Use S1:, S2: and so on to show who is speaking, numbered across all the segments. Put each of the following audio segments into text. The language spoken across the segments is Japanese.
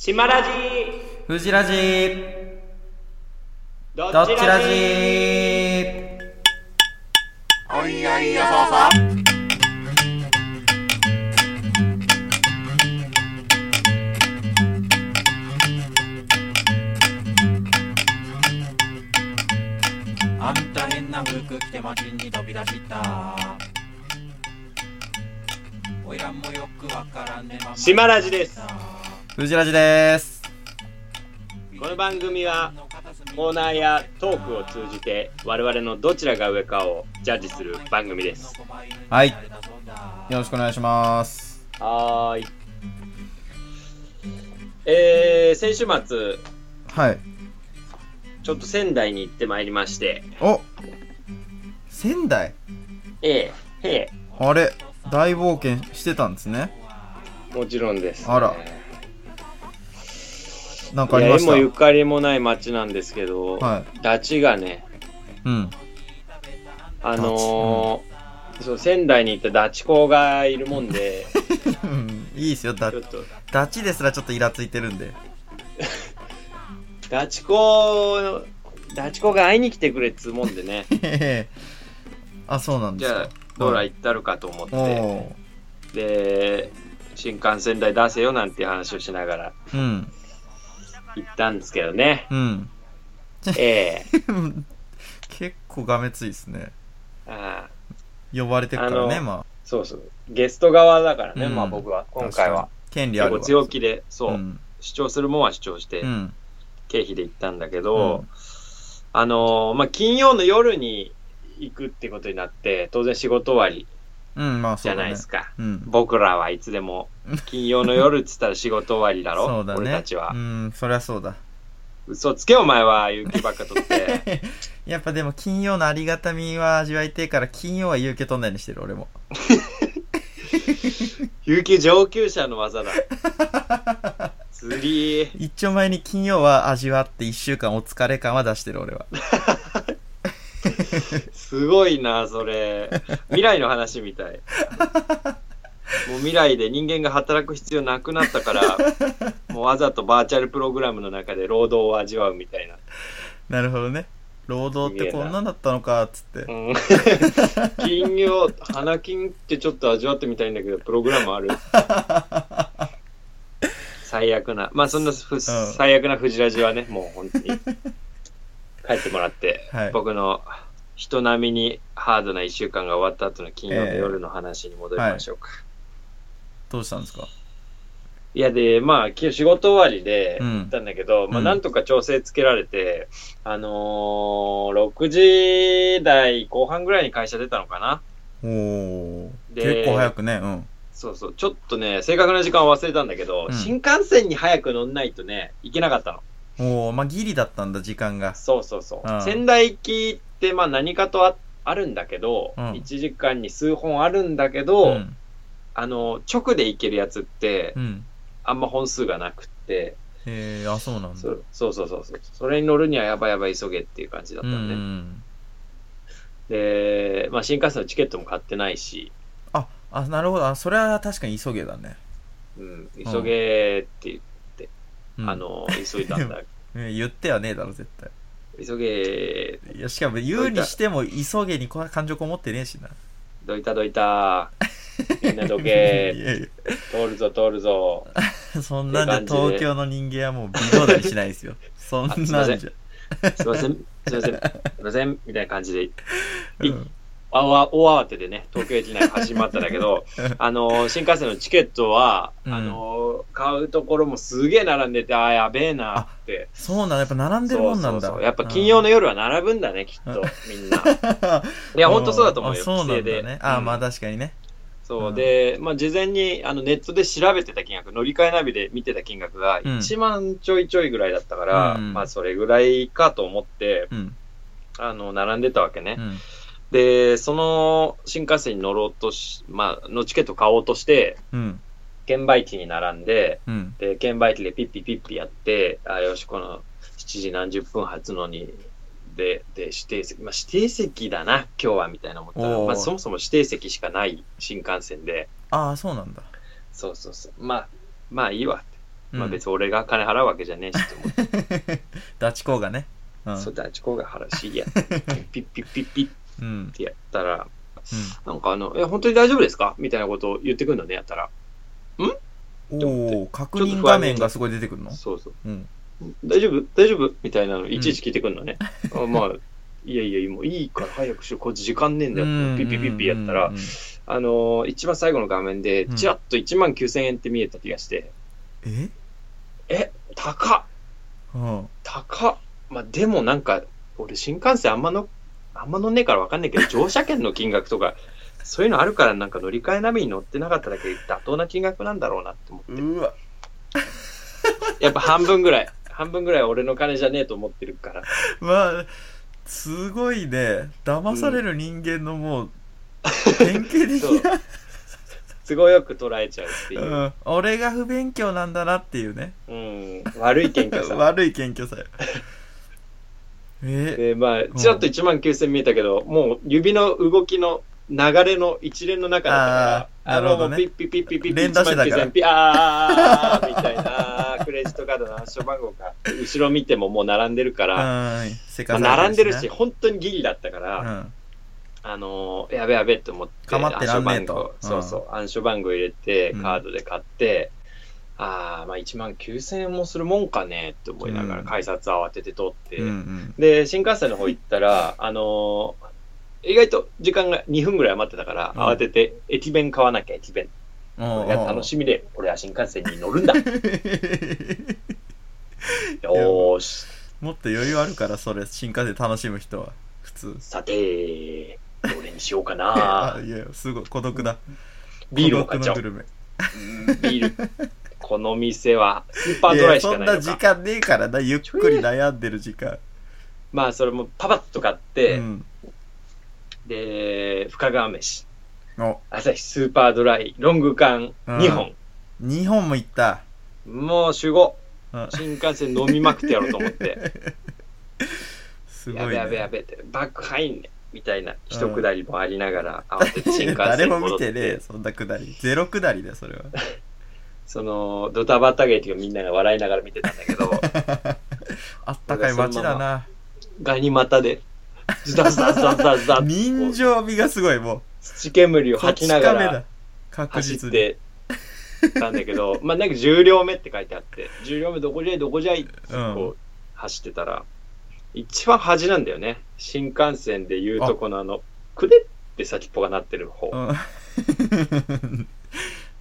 S1: 島ラジ。
S2: フジラジ。
S1: ど
S2: どっちラジ。
S3: おいおいよそうそうあんた変な服着て街に飛び出した。おいらもよくわからんね。まま
S1: 島ラジです
S2: フジラジです。
S1: この番組はコーナーやトークを通じて我々のどちらが上かをジャッジする番組です。
S2: はい。よろしくお願いします。
S1: はーい。えー、先週末
S2: はい。
S1: ちょっと仙台に行ってまいりまして。
S2: お。仙台？
S1: ええへ
S2: あれ大冒険してたんですね。
S1: えもちろんです、
S2: あらなんかあ
S1: い
S2: りました？
S1: もゆかりもない町なんですけど、
S2: は
S1: ダチがね
S2: うん。
S1: あのーそう仙台に行ったダチ公がいるもんで
S2: いいっすよだ
S1: ちょっと。
S2: ダチですらちょっとイラついてるんで。
S1: ダチ公ダチ公が会いに来てくれっつうもんでね。
S2: あそうなんですか。
S1: じゃあほら行ったるかと思っ
S2: お
S1: て
S2: お
S1: で新幹線代出せよなんていう話をしながら。
S2: ーうん
S1: 行ったんですけどね。
S2: うん。
S1: ええ。
S2: 結構がめついですね。
S1: ああ。
S2: 呼ばれてるからねま
S1: そうそう。ゲスト側だからね、
S2: うん。
S1: まあ僕は
S2: あ
S1: 今回は。
S2: 権利あ
S1: 結構
S2: るわ
S1: 強気でそう、
S2: うん。
S1: 主張するもんは主張して、
S2: うん。
S1: 経費で行ったんだけど、
S2: うん。
S1: あのーまあ金曜の夜に行くってことになって当然仕事終わり
S2: うんまあ
S1: じゃないですか、
S2: うん。
S1: 僕らはいつでも金曜の夜っつったら仕事終わりだろ
S2: そうだね。
S1: 俺たちは、
S2: うんそりゃそうだ。
S1: 嘘つけお前は勇気ばっか取って。
S2: やっぱでも金曜のありがたみは味わいてえから金曜は有給取んないようにしてる俺も。
S1: 勇気上級者の技だ。釣り
S2: 一丁前に金曜は味わって一週間お疲れ感は出してる俺は
S1: すごいなそれ。未来の話みたい。もう未来で人間が働く必要なくなったからもうわざとバーチャルプログラムの中で労働を味わうみたいな。
S2: なるほどね。労働ってこんなんだったのかっつって。
S1: うん。金曜、花金ってちょっと味わってみたいんだけど、プログラムある。最悪な。まあそんなふ、最悪なフジラジはね、もう本当に。帰ってもらって、
S2: はい。
S1: 僕の人並みにハードな一週間が終わった後の金曜の夜の話に戻りましょうか。
S2: どうしたんですか？
S1: い、やで、まあ今日仕事終わりで
S2: うん。
S1: 行ったんだけど、まあ
S2: うん
S1: なんとか調整つけられて、あのー、6時台後半ぐらいに会社出たのかな。
S2: お結構早くね。うん。
S1: そうそう、ちょっとね、正確な時間を忘れたんだけど、
S2: うん。
S1: 新幹線に早く乗んないとね、行けなかったの。
S2: おおまあギリだったんだ時間が。
S1: そうそうそう。
S2: うん。
S1: 仙台行きって、まあ何かとああるんだけど、
S2: うん。
S1: 1時間に数本あるんだけど、
S2: うん。
S1: あの、直で行けるやつって、
S2: うん。
S1: あんま本数がなくって、
S2: へえあそうなんだ。
S1: そそうそうそうそう。それに乗るにはやばいやばい急げっていう感じだった
S2: う
S1: のね。
S2: ん
S1: で、まあ新幹線のチケットも買ってないし、
S2: ああなるほど。あそれは確かに急げだね。
S1: うん、急げって言って、
S2: うん。
S1: あの、急いだんだ。
S2: え言ってはねえだろ絶対
S1: 急げ。
S2: いやしかも言うにしても急げにこ感情こもってねえしな。
S1: どいたどいた。みんなど
S2: い
S1: け。通るぞ通るぞ。
S2: や そんなんじゃ東京の人間はもう微動だにしないですよ。そんなんじゃ。
S1: すいません、すいません、すいません、みたいな感じで、い
S2: うん
S1: あわ大慌てでね、東京駅内走り回ったんだけど、あの、新幹線のチケットは、
S2: うん。
S1: あの、買うところもすげえ並んでて、ああ、やべえなって。
S2: そうなの？やっぱ並んでるもんなんだ。
S1: そうそうやっぱ金曜の夜は並ぶんだね、きっと、みんな。いや、ほんとそうだと思うよ、規制で。
S2: ね。あ、
S1: うん。
S2: まあ確かにね。
S1: そうう。
S2: ん。
S1: で、まあ、事前にあのネットで調べてた金額、乗り換えナビで見てた金額が
S2: うん。
S1: 1万ちょいちょいぐらいだったから、
S2: うん。
S1: まあ、それぐらいかと思って、
S2: うん。
S1: あの、並んでたわけね。
S2: うん
S1: で、その新幹線に乗ろうとし、まあ、のチケット買おうとして、
S2: うん。
S1: 券売機に並んで、
S2: うん。
S1: で、券売機でピッピピッピやって、あ、よし、この7時何十分発のに、で、で、指定席、まあ、指定席だな、今日は、みたいな思ったら、まあ、そもそも指定席しかない新幹線で、
S2: ああそうなんだ。
S1: そうそうそう。まあ、まあいいわって。まあ
S2: うん。
S1: 別に俺が金払うわけじゃねえしと思って、
S2: ダチ公がね。うん。
S1: そうだ、チコが払うし、いや、ピッピッピッピッっ
S2: うん。
S1: てやったら、なんかあの、え、本当に大丈夫ですか？みたいなことを言ってくるのね、やったら。
S2: うん？おお確認画面がすごい出てくるの？
S1: そうそう。
S2: うん。
S1: 大丈夫大丈夫？みたいなのいちいち聞いてくるのね。あまあ、いやいや、もういいから早くしろ、こっち時間ねえんだよ。ピッピッピッピやったら
S2: うん、
S1: あのー一番最後の画面で、
S2: うん。
S1: ちらっと1万9000円って見えた気がして、
S2: え？
S1: え、高っ。
S2: うん。
S1: 高っ。まあ、でもなんか、俺新幹線あんまの、あんま乗んねえからわかんないけど、乗車券の金額とか、そういうのあるからなんか乗り換え並みに乗ってなかっただけで妥当な金額なんだろうなって思って。
S2: うわ。
S1: やっぱ半分ぐらい、半分ぐらい俺の金じゃねえと思ってるから。
S2: まあ、すごいね。騙される人間のもう、典型的な。
S1: 都合よく捉えちゃうっていうう。
S2: ん。俺が不勉強なんだなっていうね。
S1: うん、悪い謙虚さ。
S2: 悪い謙虚さ
S1: で、まあ、ちらっと1万9000見えたけど、もう指の動きの流れの一連の中だから、
S2: あーなるほどね。
S1: もうピッピッピッピッピッピッ
S2: 連打してたから。
S1: 1万9000ピあーみたいな、クレジットカードの暗証番号が、後ろ見てももう並んでるから、並んでるし、
S2: ね
S1: 本当にギリだったから、
S2: うん。
S1: あのーやべやべって思って、暗証番号
S2: うん
S1: そうそう、暗証番号入れて
S2: うん、
S1: カードで買って、ああ、まあ1万9000円もするもんかねって思いながら、
S2: うん
S1: 改札慌てて通って、
S2: うんうん。
S1: で、新幹線の方行ったら、あのー意外と時間が2分ぐらい余ってたから、
S2: うん
S1: 慌てて駅弁買わなきゃ駅弁。
S2: おう
S1: これが楽しみで、俺は新幹線に乗るんだ。よーし。
S2: もっと余裕あるから、それ、新幹線楽しむ人は。普通。
S1: さて、どれにしようか
S2: あ、
S1: な。
S2: いや、すごい、孤独だ。
S1: ビールを買っちゃおう。ビール。この店はスーパードライし
S2: いや、そんな
S1: かないのか。
S2: 時間ねえからな、ゆっくり悩んでる時間。
S1: まあ、それもパパッと買って、
S2: うん。
S1: で、深川飯。
S2: お、
S1: 朝日スーパードライ、ロング缶
S2: うん
S1: 2本。
S2: 2本も行った。
S1: もう集合。
S2: うん
S1: 新幹線飲みまくってやろうと思って。
S2: すごい、
S1: やべ
S2: ね。
S1: やべやべって、バック入んねみたいな一くだりもありながら、慌てて新幹
S2: 誰
S1: 線戻って
S2: 見てねえ、そんなくだり。ゼロくだりだよ、それは。
S1: その、ドタバタ劇をみんなが笑いながら見てたんだけど、
S2: あったかい街だな。
S1: ガニ股で、ズダズダズダズダズ
S2: 人情味がすごい、も
S1: 土煙を
S2: う。
S1: 吐きながら。走ってたんだけど、まあなんか10両目って書いてあって、10両目どこじゃいどこじゃいってこう走ってたら、一番端なんだよね。新幹線でいうとこのあの、くでって先っぽがなってる方。
S2: うん。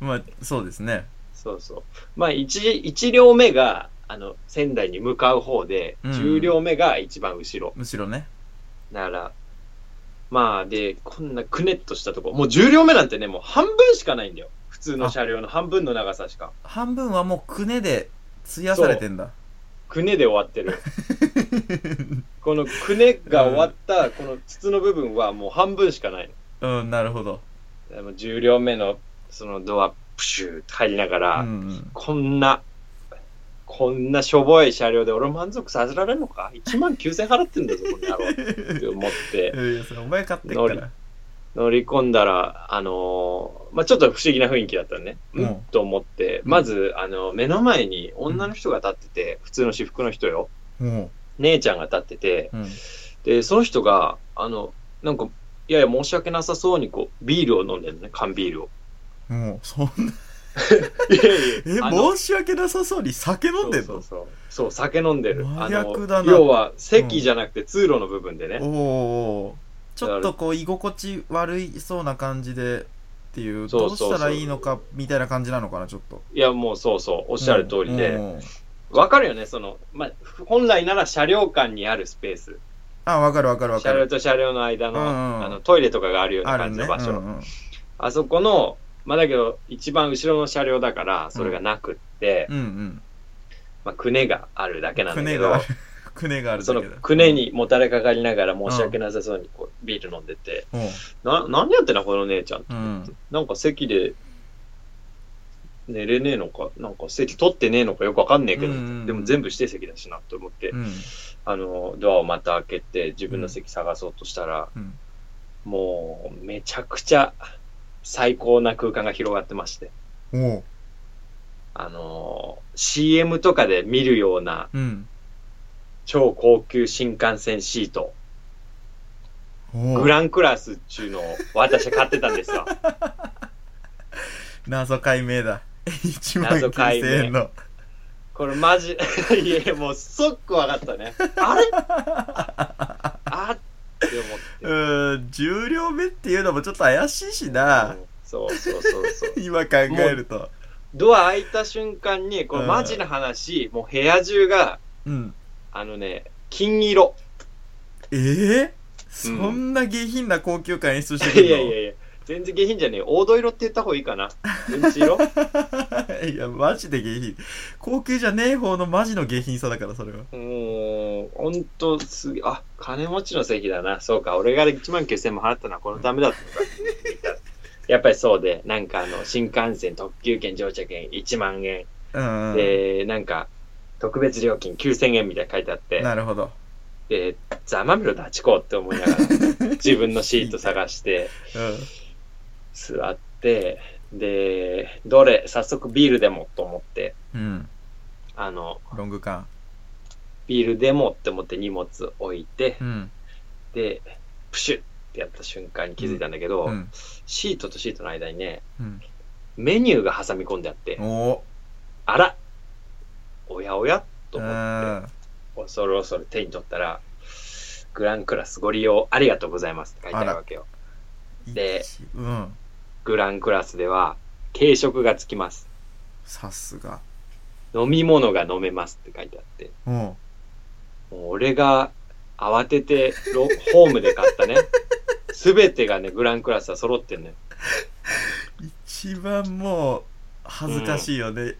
S2: まあ、そうですね。
S1: そうそう。まあ一、一両目が、あの、仙台に向かう方で、
S2: うん
S1: 10両目が一番後ろ。
S2: むしろね。
S1: だから、まあ、で、こんなくねっとしたとこ、もう10両目なんてね、もう半分しかないんだよ。普通の車両の半分の長さしか。
S2: 半分はもうくねで費やされてんだ。
S1: くねで終わってる。このくねが終わった、この筒の部分はもう半分しかない
S2: うん、なるほど。
S1: の。でも10両目のそのドア、プシューって入りながら、
S2: うんうん。
S1: こんな、こんなしょぼい車両で俺満足させられるのか ?1 万9000払ってんだぞ、この野郎って思って、
S2: いや、それお前買ってっか
S1: 乗り
S2: ら。
S1: 乗り込んだら、あのーまあ、ちょっと不思議な雰囲気だったね。
S2: うん
S1: うん、と思って、
S2: うん
S1: まず、あの、目の前に女の人が立ってて、普通の私服の人よ。
S2: も
S1: 姉ちゃんが立ってて、
S2: う、うん。
S1: で、その人が、あの、なんか、いやいや申し訳なさそうにこう、ビールを飲んでるね、缶ビールを。
S2: もう、そんな、
S1: いやい
S2: え
S1: や、あの
S2: 申し訳なさそうに酒飲んでんの？
S1: そうそうそう。そう、酒飲んでる。
S2: 麻
S1: あ
S2: 薬だな。
S1: の、要は、席じゃなくて通路の部分でね。
S2: おおーちょっとこう居心地悪いそうな感じでっていうどうしたらいいのかみたいな感じなのかなちょっと。
S1: いや、もうそうそう、おっしゃる通りで。
S2: うん。
S1: わかるよね、その、まあ、本来なら車両間にあるスペース。
S2: あわかるわかるわか
S1: 車両
S2: る
S1: と車両の間の、
S2: うんうん。
S1: あのトイレとかがあるような
S2: あるね。
S1: 感じの場所。
S2: うんうん。
S1: あそこの、まあだけど、一番後ろの車両だから、それがなくって、
S2: うんうん。
S1: まあ、くねがあるだけなんだけど
S2: くねがあ、る
S1: そのくねにもたれかかりながら申し訳なさそうにこうビール飲んでて、な、何やってんのこの姉ちゃん。
S2: うんうん。
S1: なんか席で寝れねえのか、なんか席取ってねえのかよくわかんねえけど、
S2: うんうんうん。
S1: でも全部指定席だしなと思って、
S2: うん。
S1: あの、ドアをまた開けて自分の席探そうとしたら、
S2: うん。
S1: もうめちゃくちゃ最高な空間が広がってまして、あのー CM とかで見るような
S2: うん。
S1: 超高級新幹線シート、
S2: お
S1: グランクラスっちゅうのを私は買ってたんですよ。
S2: 謎解明だ。1万
S1: 謎解明
S2: 9000円の。
S1: これマジ、いやもう即分かったね。あれ？あっ。
S2: うーん、重量目っていうのもちょっと怪しいしな。
S1: うんそうそうそうそう。
S2: 今考えると。
S1: ドア開いた瞬間に、これマジな話、もう部屋中が、
S2: うん。
S1: あのね、金色。
S2: ええそんな下品な高級感演出してくるの？
S1: いやいやいや、全然下品じゃねえ。黄土色って言った方がいいかな。うんち色
S2: いや、マジで下品。高級じゃねえ方のマジの下品さだから、それは。
S1: もう、ほんとすげえ、あ、金持ちの席だな。そうか、俺が1万9000も払ったのはこのためだったのか。やっぱりそうで、なんかあの、新幹線特急券乗車券1万円。
S2: うん、うん。
S1: で、なんか、特別料金9000円みたいな書いてあって、
S2: なるほど。
S1: で、ざまみろ立ちこうって思いながら、自分のシート探して、
S2: うん。
S1: 座って、で、どれ、早速ビールでもと思って、
S2: うん。
S1: あの、
S2: ロング缶。
S1: ビールでもって思って荷物置いて
S2: う、ん。
S1: で、プシュってやった瞬間に気づいたんだけど、
S2: うん。
S1: シートとシートの間にね、
S2: うん。
S1: メニューが挟み込んであって、
S2: お
S1: あらおやおやと
S2: う
S1: 思っ
S2: ん。
S1: て、恐る恐る手に取ったら、グランクラスご利用ありがとうございますって書いてあるわけよ。で
S2: 一うん。
S1: グランクラスでは、軽食がつきます。
S2: さすが。
S1: 飲み物が飲めますって書いてあって、
S2: うん。
S1: もう俺が慌ててロ ホームで買ったね、すべてがね、グランクラスは揃ってんのよ。
S2: 一番もう、恥ずかしいよね。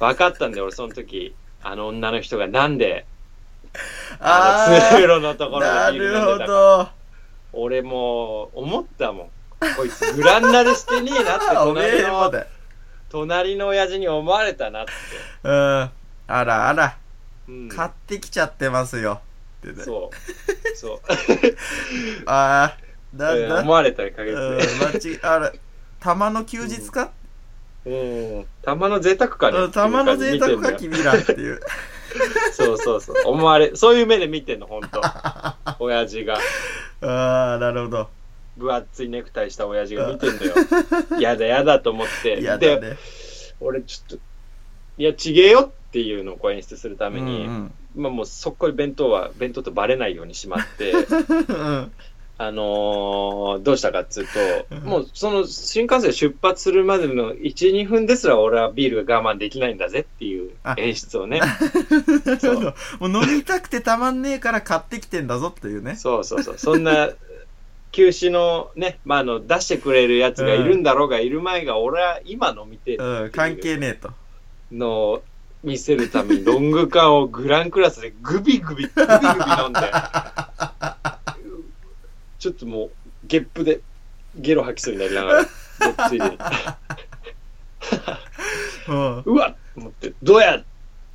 S1: 分かったんだよ、俺その時。あの女の人がなんで、あの通
S2: あ
S1: 路のところ
S2: あ、
S1: でビール
S2: なるほ
S1: 飲んでたか。
S2: ど。
S1: 俺もう、思ったもん。こいつグランナルしてねえなって、隣の。隣の親父に思われたなって。
S2: うん。あらあら、
S1: うん、
S2: 買ってきちゃってますよ。ってね。
S1: そう。そう。
S2: ああ、だ、
S1: うん
S2: だ、
S1: 思われた確
S2: うん、
S1: 率で。
S2: あら、玉の休日か、
S1: うん。玉の贅沢かね
S2: うん、玉の贅沢か、君らっていう。
S1: そうそうそう。思われ、そういう目で見てんの、ほんと。親父が。
S2: ああ、なるほど。
S1: 分厚いネクタイした親父が見てんのよ。やだやだと思って。
S2: 嫌だ
S1: で、
S2: ね。
S1: 俺ちょっと、いや、ちげえよっていうのを演出するため
S2: うん
S1: に、まあもうそこに弁当は、弁当とバレないようにしまって、
S2: うん。
S1: あのーどうしたかっつうと、
S2: うん
S1: もうその新幹線出発するまでの1、2分ですら俺はビールが我慢できないんだぜっていう
S2: あ
S1: 演出をね。
S2: そうもう飲みたくてたまんねえから買ってきてんだぞっていうね。
S1: そうそうそう。そんな、休止のね、まあ、あの、出してくれるやつがいるんだろうが、いる前が、俺は今飲みてえ
S2: うん、関係ねえと。
S1: のを見せるために、ロング缶をグランクラスでグビグビ、グビグビ飲んで、ちょっともう、ゲップで、ゲロ吐きそうになりながら、ついでに、
S2: うん。
S1: うわっと思って、どうやっ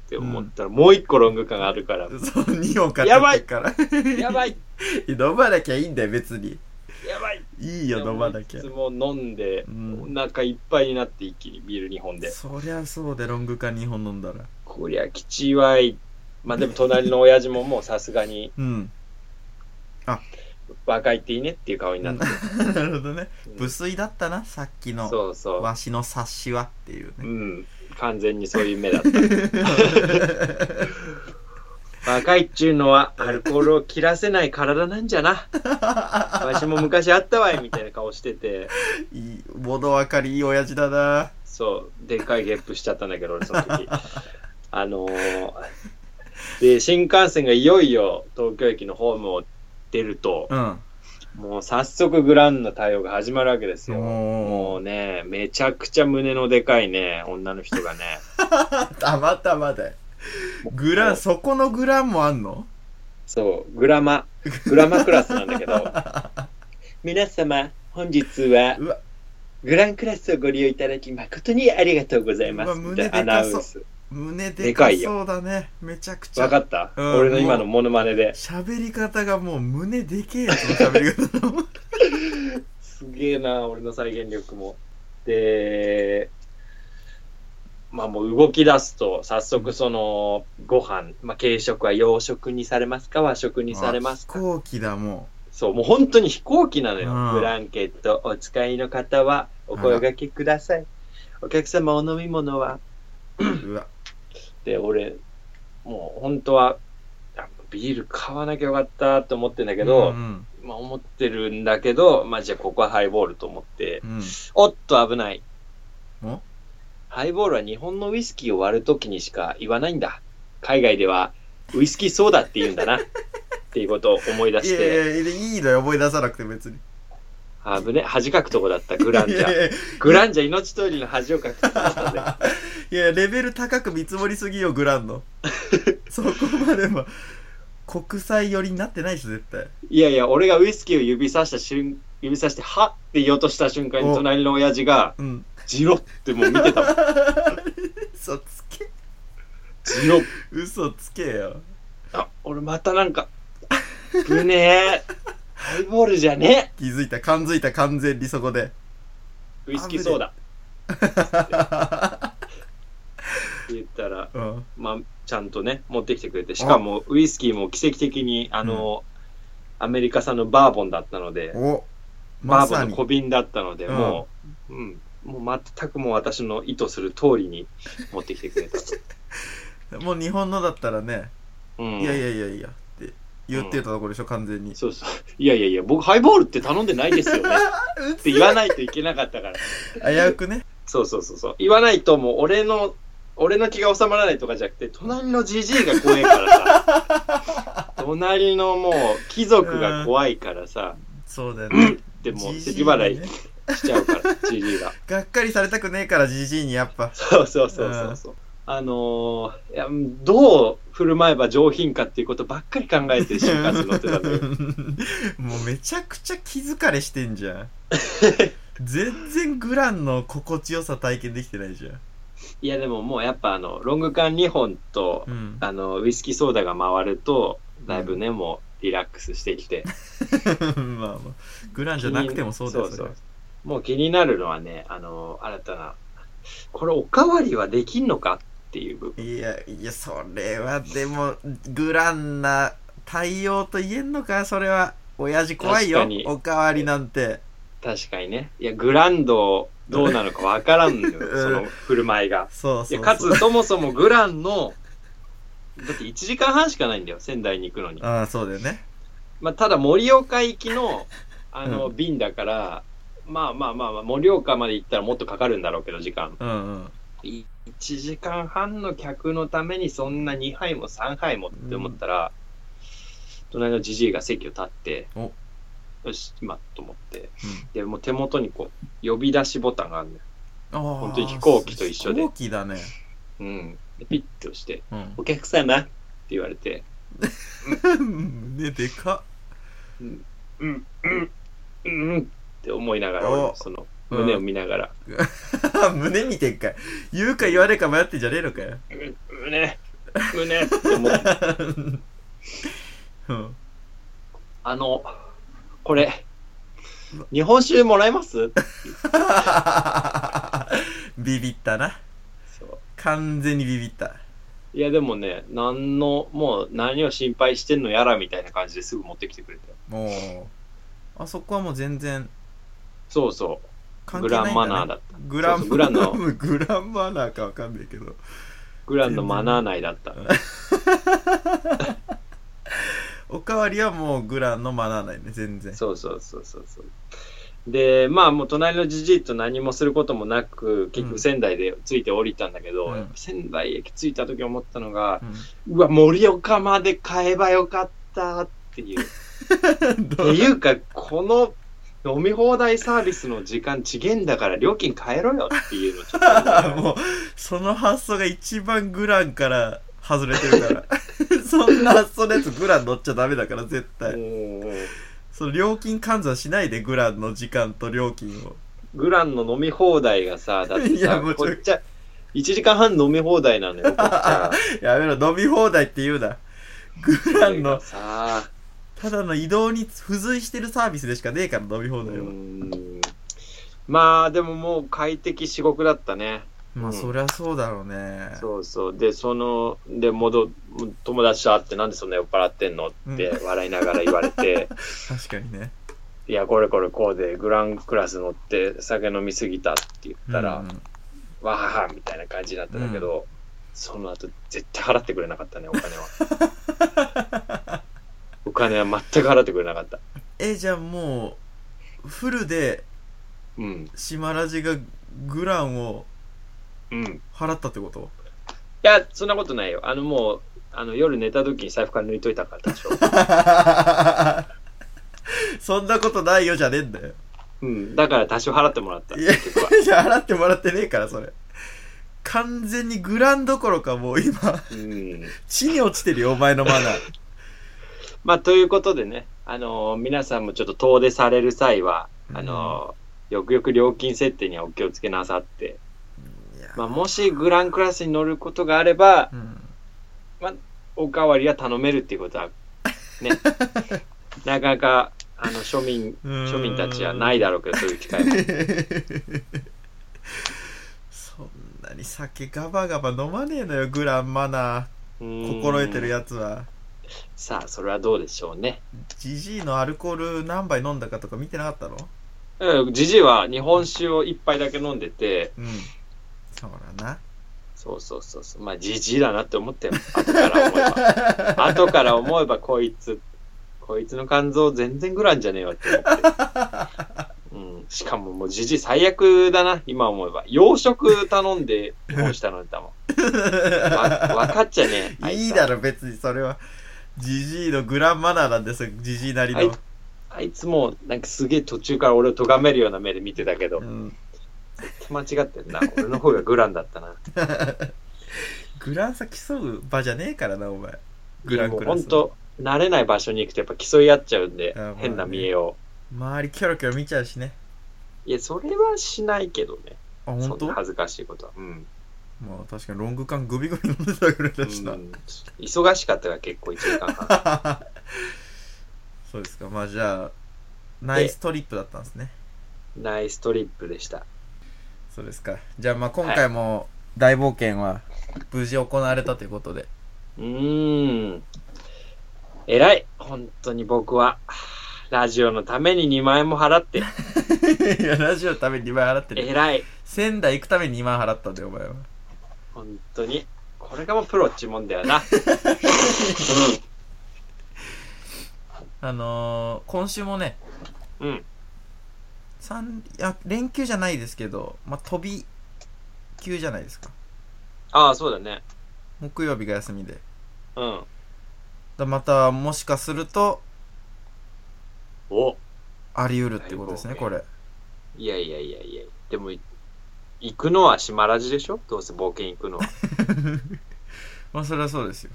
S1: て思ったら、もう一個ロング缶があるから、
S2: そう、2本買ってから。
S1: やばい
S2: 飲まなきゃいいんだよ、別に。
S1: やばい
S2: いいよ、飲まなきゃ
S1: いつ。も飲んで、
S2: うん
S1: お腹いっぱいになって一気にビール2本で。
S2: そりゃそうで、ロング缶2本飲んだら。
S1: こりゃきちわい。まあでも隣の親父ももうさすがに
S2: うん。
S1: 若いっていいねっていう顔になって。
S2: なるほどね。
S1: うん
S2: 無粋だったな、さっきの。
S1: そうそう。
S2: わしの察しはっていう
S1: う
S2: ね。
S1: ん。完全にそういう目だった。若いっちゅうのはアルコールを切らせない体なんじゃな。わしも昔あったわいみたいな顔してて、
S2: いい、物分かりいい親父だな。
S1: そう、でっかいゲップしちゃったんだけど、俺その時。あのーで、新幹線がいよいよ東京駅のホームを出ると、
S2: うん。
S1: もう早速グランの対応が始まるわけですよ。もうね、めちゃくちゃ胸のでかいね、女の人がね。
S2: たまたまだよ。グラン、そこのグランもあんの？
S1: そう、グラマ、グラマクラスなんだけど、皆様、本日はグランクラスをご利用いただき誠にありがとうございます。
S2: 胸でかそう
S1: アナウンス。
S2: 胸でかそうだね。めちゃくちゃ。
S1: わかった、
S2: うん
S1: 俺の今のモノマネで。
S2: 喋り方がもう胸でけえやつの喋り方の。
S1: すげえな、俺の再現力も。で、まあもう動き出すと、早速その、ご飯、まあ軽食は洋食にされますか和食にされますか？
S2: あ飛行機だも
S1: そう、もう本当に飛行機なのよ。
S2: うん。
S1: ブランケットお使いの方はお声掛けください。お客様お飲み物は？
S2: ううわ。
S1: で、俺、もう本当は、あビール買わなきゃよかったと思ってんだけど、
S2: うん。
S1: まあ思ってるんだけど、まあじゃあここはハイボールと思って、
S2: うん。
S1: おっと危ない。
S2: お？
S1: ハイボールは日本のウイスキーを割るときにしか言わないんだ。海外ではウイスキーソーダって言うんだな。っていうことを思い出
S2: いやい
S1: して、
S2: やいやいいのよ思い出さなくて別に。
S1: あぶね、恥かくとこだった、グランジャ。
S2: いやいや
S1: グランジャ命取りの恥をかくとこだったん。
S2: いやレベル高く見積もりすぎよグランの。そこまでも国際寄りになってないでしょ絶対。
S1: いやいや、俺がウイスキーを指さした瞬、指さして、はって言おうとした瞬間に
S2: お。
S1: 隣の親父が、
S2: うん
S1: ジロってもう見てたもん。
S2: 嘘つけ
S1: ジロ
S2: 嘘つけよ
S1: あ、俺またなんか、ぶねえ。ハイボールじゃね？
S2: 気づいた感づいた完全にそこで
S1: え。ウイスキーソーダ。って言ったら、
S2: うん
S1: まあ、ちゃんとね、持ってきてくれて、しかもウイスキーも奇跡的に、あの、アメリカ産のバーボンだったので、
S2: お
S1: バーボンの小瓶だったので、
S2: うん
S1: もう、うん、もう全くもう私の意図する通りに持ってきてくれたと。
S2: もう日本のだったらね、
S1: うん、
S2: いやいやいやいやって言ってたところでしょ完全に
S1: そうそう。いやいやいや、僕ハイボールって頼んでないですよね。って言わないといけなかったから。
S2: 危うくね
S1: そうそうそうそう。言わないともう俺の、俺の気が収まらないとかじゃなくて、隣のじじいが怖いからさ。隣のもう貴族が怖いからさ。
S2: そうだよね
S1: でも咳払い
S2: ね
S1: しちゃうから、じじいが。
S2: がっかりされたくねえからじじいにやっぱ
S1: そうそうそうそうそう。あのーいや、どう振る舞えば上品かっていうことばっかり考えて新幹線乗ってたんだよ。
S2: もうめちゃくちゃ気疲れしてんじゃん 全然グランの心地よさ体験できてないじゃん
S1: いやでももうやっぱあの、ロング缶2本と、
S2: うん
S1: あの、ウイスキーソーダが回ると、だいぶね、もうリラックスしてきて。
S2: まあまあグランじゃなくてもそうだよ
S1: そうそうもう気になるのはね、あの、新たな、これおかわりはできんのかっていう部分。
S2: いやいやそれはでもグランな対応と言えんのか？それは親父怖いよ
S1: 確かに
S2: おかわりなんて
S1: 確かにね。いや、グランドどうなのかわからんのよ、
S2: うん
S1: その振る舞いが。
S2: そうそう
S1: かつそもそもグランの、だって1時間半しかないんだよ、仙台に行くのに。
S2: ああそうだよね
S1: まあ、ただ盛岡行きの、あの、
S2: う
S1: 便だから、まあまあまあまあ、盛岡まで行ったらもっとかかるんだろうけど、時間。
S2: うんうん。
S1: 1時間半の客のためにそんな2杯も3杯もって思ったら、隣のじじいが席を立って、
S2: お。
S1: よし、今と思って、
S2: うん。
S1: で、もう手元にこう、呼び出しボタンがあるんだよ。本当に飛行機と一緒で。
S2: 飛行機だね。
S1: うん。でピッて押して、
S2: うん
S1: お客様？って言われて、
S2: ねでか。っ
S1: うん、うん、うん、うんって思いながら、その、胸を見ながら、
S2: 胸見てんかい。言うか言われるか迷ってんじゃねえのかよ。
S1: うん胸、胸って思って、
S2: うん。
S1: あの、これ、日本酒もらえます？
S2: ビビったな。
S1: そう。
S2: 完全にビビった。
S1: いや、でもね、何の、もう何を心配してんのやらみたいな感じですぐ持ってきてくれて。
S2: もうあそこはもう全然
S1: そうそう。グランマナーだった
S2: グラン
S1: グランの
S2: グランマナーかわかんないけど
S1: グランのマナー内だった。
S2: おかわりはもうグランのマナーないね全然
S1: そうそうそうそうそう。で、まあもう隣のじじいと何もすることもなく、結局仙台で着いて降りたんだけど、
S2: うん
S1: 仙台駅着いた時思ったのが、
S2: う
S1: うわ、盛岡まで買えばよかったっていう。っ
S2: ん、
S1: ていうか、この飲み放題サービスの時間ちげんだから料金変えろよっていうのちょっ
S2: もうその発想が一番グランから 外れてるから。そんな発想のやつグラン乗っちゃダメだから絶対。
S1: うん
S2: その料金換算しないでグランの時間と料金を。
S1: グランの飲み放題がさ、だって
S2: いや
S1: さこっちは1時間半飲み放題なのよ。
S2: やめろ飲み放題って言うな。グランの
S1: さあ、
S2: ただの移動に付随してるサービスでしかねえから飲み放
S1: う
S2: 題は
S1: んまあでももう快適至極だったね。
S2: まあ、
S1: うん
S2: そりゃそうだろうね。
S1: そうそう。で、その、で、戻、友達と会ってなんでそんな酔っ払ってんのって
S2: う
S1: 笑いながら言われて、
S2: 確かにね。
S1: いや、これこれこうで、グランクラス乗って酒飲みすぎたって言ったら、
S2: うん
S1: わははみたいな感じだったんだけど、その後絶対払ってくれなかったね、お金は。お金は全く払ってくれなかった。
S2: え、じゃあもう、フルで、
S1: うん。
S2: 島ラジがグランを
S1: うん。い
S2: 払ったってこと？
S1: や、そんなことないよ。あのもう、あの夜寝た時に財布から抜いといたからでしょ。
S2: そんなことないよじゃねえんだよ。
S1: うん。だから多少払ってもらった。
S2: いや
S1: 結局は。
S2: じゃあ払ってもらってねえから、それ。完全にグランどころかもう今、
S1: うん。
S2: 地に落ちてるよ、お前のマナー。
S1: まあ、ということでね、あのー皆さんもちょっと遠出される際は、
S2: うん
S1: あのーよくよく料金設定にはお気をつけなさって、まあ、もしグランクラスに乗ることがあれば、
S2: うん。
S1: おかわりは頼めるっていうことは、ね、なかなか、あの、庶民、庶民たちはないだろうけど、そういう機会は。
S2: そんなに酒ガバガバ飲まねえのよ、グランマナー。心得てる
S1: や
S2: やつは。
S1: さあ、それはどうでしょうね。
S2: ジジイのアルコール何杯飲んだかとか見てなかったの？
S1: うん、ジジイは日本酒を一杯だけ飲んでて、
S2: うん。そうだな。
S1: そうそうそうそう。まあ、じじいだなって思ったよ。後から思えば。後から思えば、こいつ、こいつの肝臓全然グランじゃねえわって思って。うん。しかももうじじい最悪だな、今思えば。洋食頼んで日本酒頼んだもん。わ、わかっちゃねえ。い
S2: いだろ、別にそれは。ジジイのグランマナーなんですよ、ジジイなり
S1: はい
S2: の。
S1: あいつもう、なんかすげえ途中から俺を咎めるような目で見てたけど、
S2: うん。
S1: 間違ってんな。俺の方がグランだったな。
S2: グランさ競う場じゃねえからな、お前。グランクラス。
S1: 本当慣れない場所に行くとやっぱ競い合っちゃうんで
S2: あまあね、
S1: 変な見栄を。
S2: 周りキョロキョロ見ちゃうしね。
S1: いや、それはしないけどね。
S2: あ、本当？
S1: 恥ずかしいことは。うん。
S2: まあ確かにロング缶グビグビ飲んでたぐらいだしな。
S1: うん忙しかったから結構1時間半。
S2: そうですか。まあじゃあ、ナイストリップだったんですね。
S1: ナイストリップでした。
S2: そうですか。じゃあまあ今回も大冒険は無事行われたということで。
S1: うーん。偉い。本当に僕は。ラジオのために2万円も払って。
S2: いや、ラジオのために2万払ってる。
S1: 偉い。
S2: 仙台行くために2万払ったんだよ、お前は。
S1: 本当に。これがもうプロっちもんだよな。
S2: あのー、今週もね、
S1: うん。うん。
S2: 三いや、連休じゃないですけど、まあ飛び休じゃないですか。
S1: ああ、そうだね。
S2: 木曜日が休みで。
S1: うん。
S2: だまた、もしかすると、
S1: お
S2: あり得るってことですね、これ。
S1: いやいやいやいや。でも、行くのは島ラジでしょ？どうせ冒険行くのは。
S2: まあそれはそうですよ。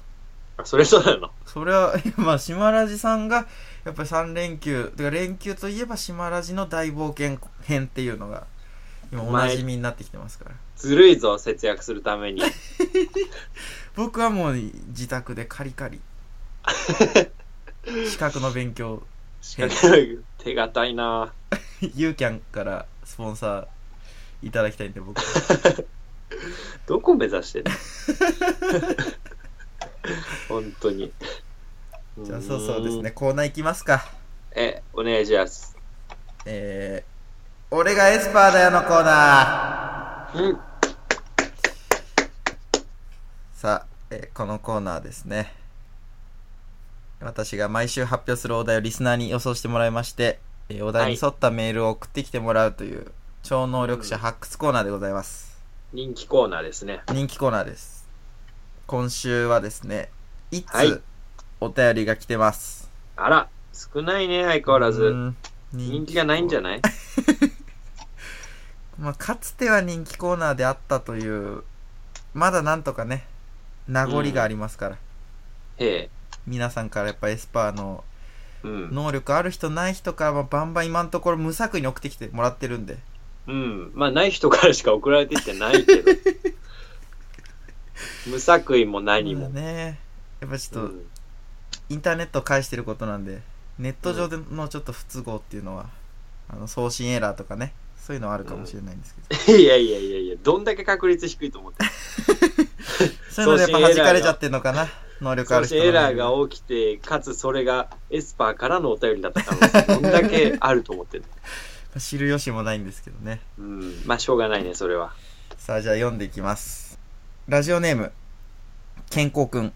S1: あそれそうなの？
S2: それは、まあ、島ラジさんが、やっぱり3連休、てか連休といえば島ラジの大冒険編っていうのが、今おなじみになってきてますから。
S1: ずるいぞ、節約するために。
S2: 僕はもう自宅でカリカリ。資格の勉強、
S1: 手堅いな
S2: ユーキャンからスポンサーいただきたいんで、僕。
S1: どこ目指してんの？本当に。
S2: じゃあ、そうそうですね、コーナー行きますか。
S1: え、お願いします。
S2: えー、俺がエスパーだよのコーナー。
S1: うん。
S2: さあ、えーこのコーナーですね。私が毎週発表するお題をリスナーに予想してもらいまして、えーお題に沿ったメールを送ってきてもらうという、超能力者発掘コーナーでございます。
S1: 人気コーナーですね。
S2: 人気コーナーです。今週はですね、いつ、
S1: はい
S2: お便りが来てます。
S1: あら、少ないね、相変わらず。人気がないんじゃない？
S2: まあ、かつては人気コーナーであったという、まだなんとかね、名残がありますから。
S1: へえ。
S2: 皆さんからやっぱエスパーの
S1: うん。
S2: 能力ある人ない人からまあバンバン今のところ無作為に送ってきてもらってるんで。
S1: うん。まあ、ない人からしか送られてきてないけど。無作為も何も。
S2: まあね。やっぱちょっと、
S1: うん
S2: インターネットを介してることなんで、ネット上でのちょっと不都合っていうのは、あの送信エラーとかね、そういうのはあるかもしれないんですけど、
S1: いやいやいやいや、どんだけ確率低いと思ってる
S2: そういうのでやっぱ弾かれちゃってんのかな能力ある人の
S1: エラーが起きて、かつそれがエスパーからのお便りだった可能性、どんだけあると思ってる
S2: 知る由もないんですけどね
S1: うん。まあ、しょうがないね、それは。
S2: さあじゃあ読んでいきますラジオネーム健康くん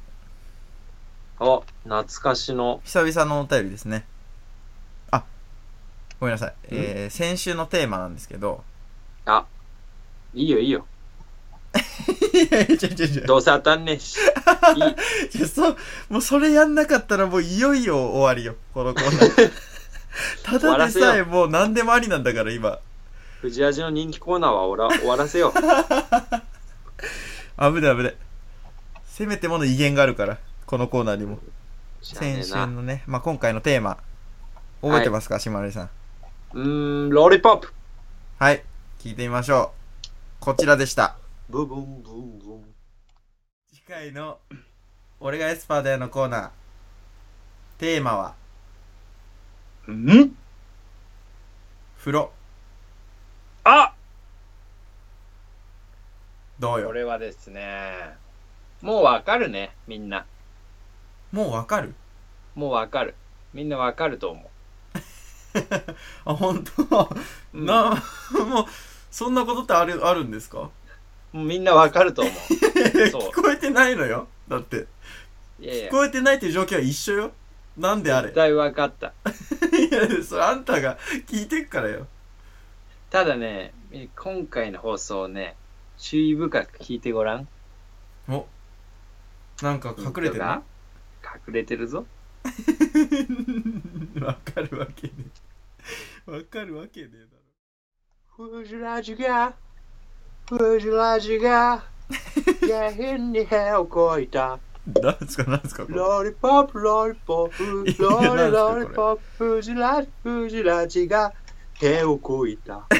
S1: お、懐かしの。
S2: 久々のお便りですねあごめんなさい、えー、先週のテーマなんですけど
S1: あ、いいよいいよ。どうせ当たんねえし。いい。
S2: いや、そ、もうそれやんなかったらもういよいよ終わりよ、このコーナー。ただでさえもう何でもありなんだから今。
S1: 藤味の人気コーナーはおら終わらせよう。
S2: 危ない危ない。せめてもの威厳があるから、このコーナーにも。
S1: 知らね
S2: 先週。のね、まあ、今回のテーマ、覚えてますか、しまりさん。
S1: うーん、ロリポップ。
S2: はい、聞いてみましょう。こちらでした。
S1: ブブンブンブン。
S2: 次回の、俺がエスパーだよのコーナー。テーマは、
S1: ん？
S2: 風呂。
S1: あ
S2: どうよ？
S1: これはですね、もうわかるね、みんな。
S2: もうわかる？
S1: もうわかる。みんなわかると思
S2: あ、本当？
S1: う。うん
S2: な、もう、そんなことってある、あるんですか？
S1: もうみんなわかると思う。そう
S2: 聞こえてないのよ。だって。
S1: いやいや
S2: 聞、こえてないっていう状況は一緒よ。なんであれ？
S1: 絶対わかった。
S2: いや、それあんたが聞いてっからよ。
S1: ただね、今回の放送をね、注意深く聞いてごらん。
S2: お。なんか隠れてるな。
S1: 隠れてるぞ。
S2: わかるわけねえ。わかるわけねえだ
S1: フジラジが、フジラジが、下品に部をこいた。
S2: ろ。なんですか？なんですかこれ？
S1: ロリポップ、ロリポップ、
S2: いや
S1: ロリロリポップ、フジラジ、フジラジが、手をこいた。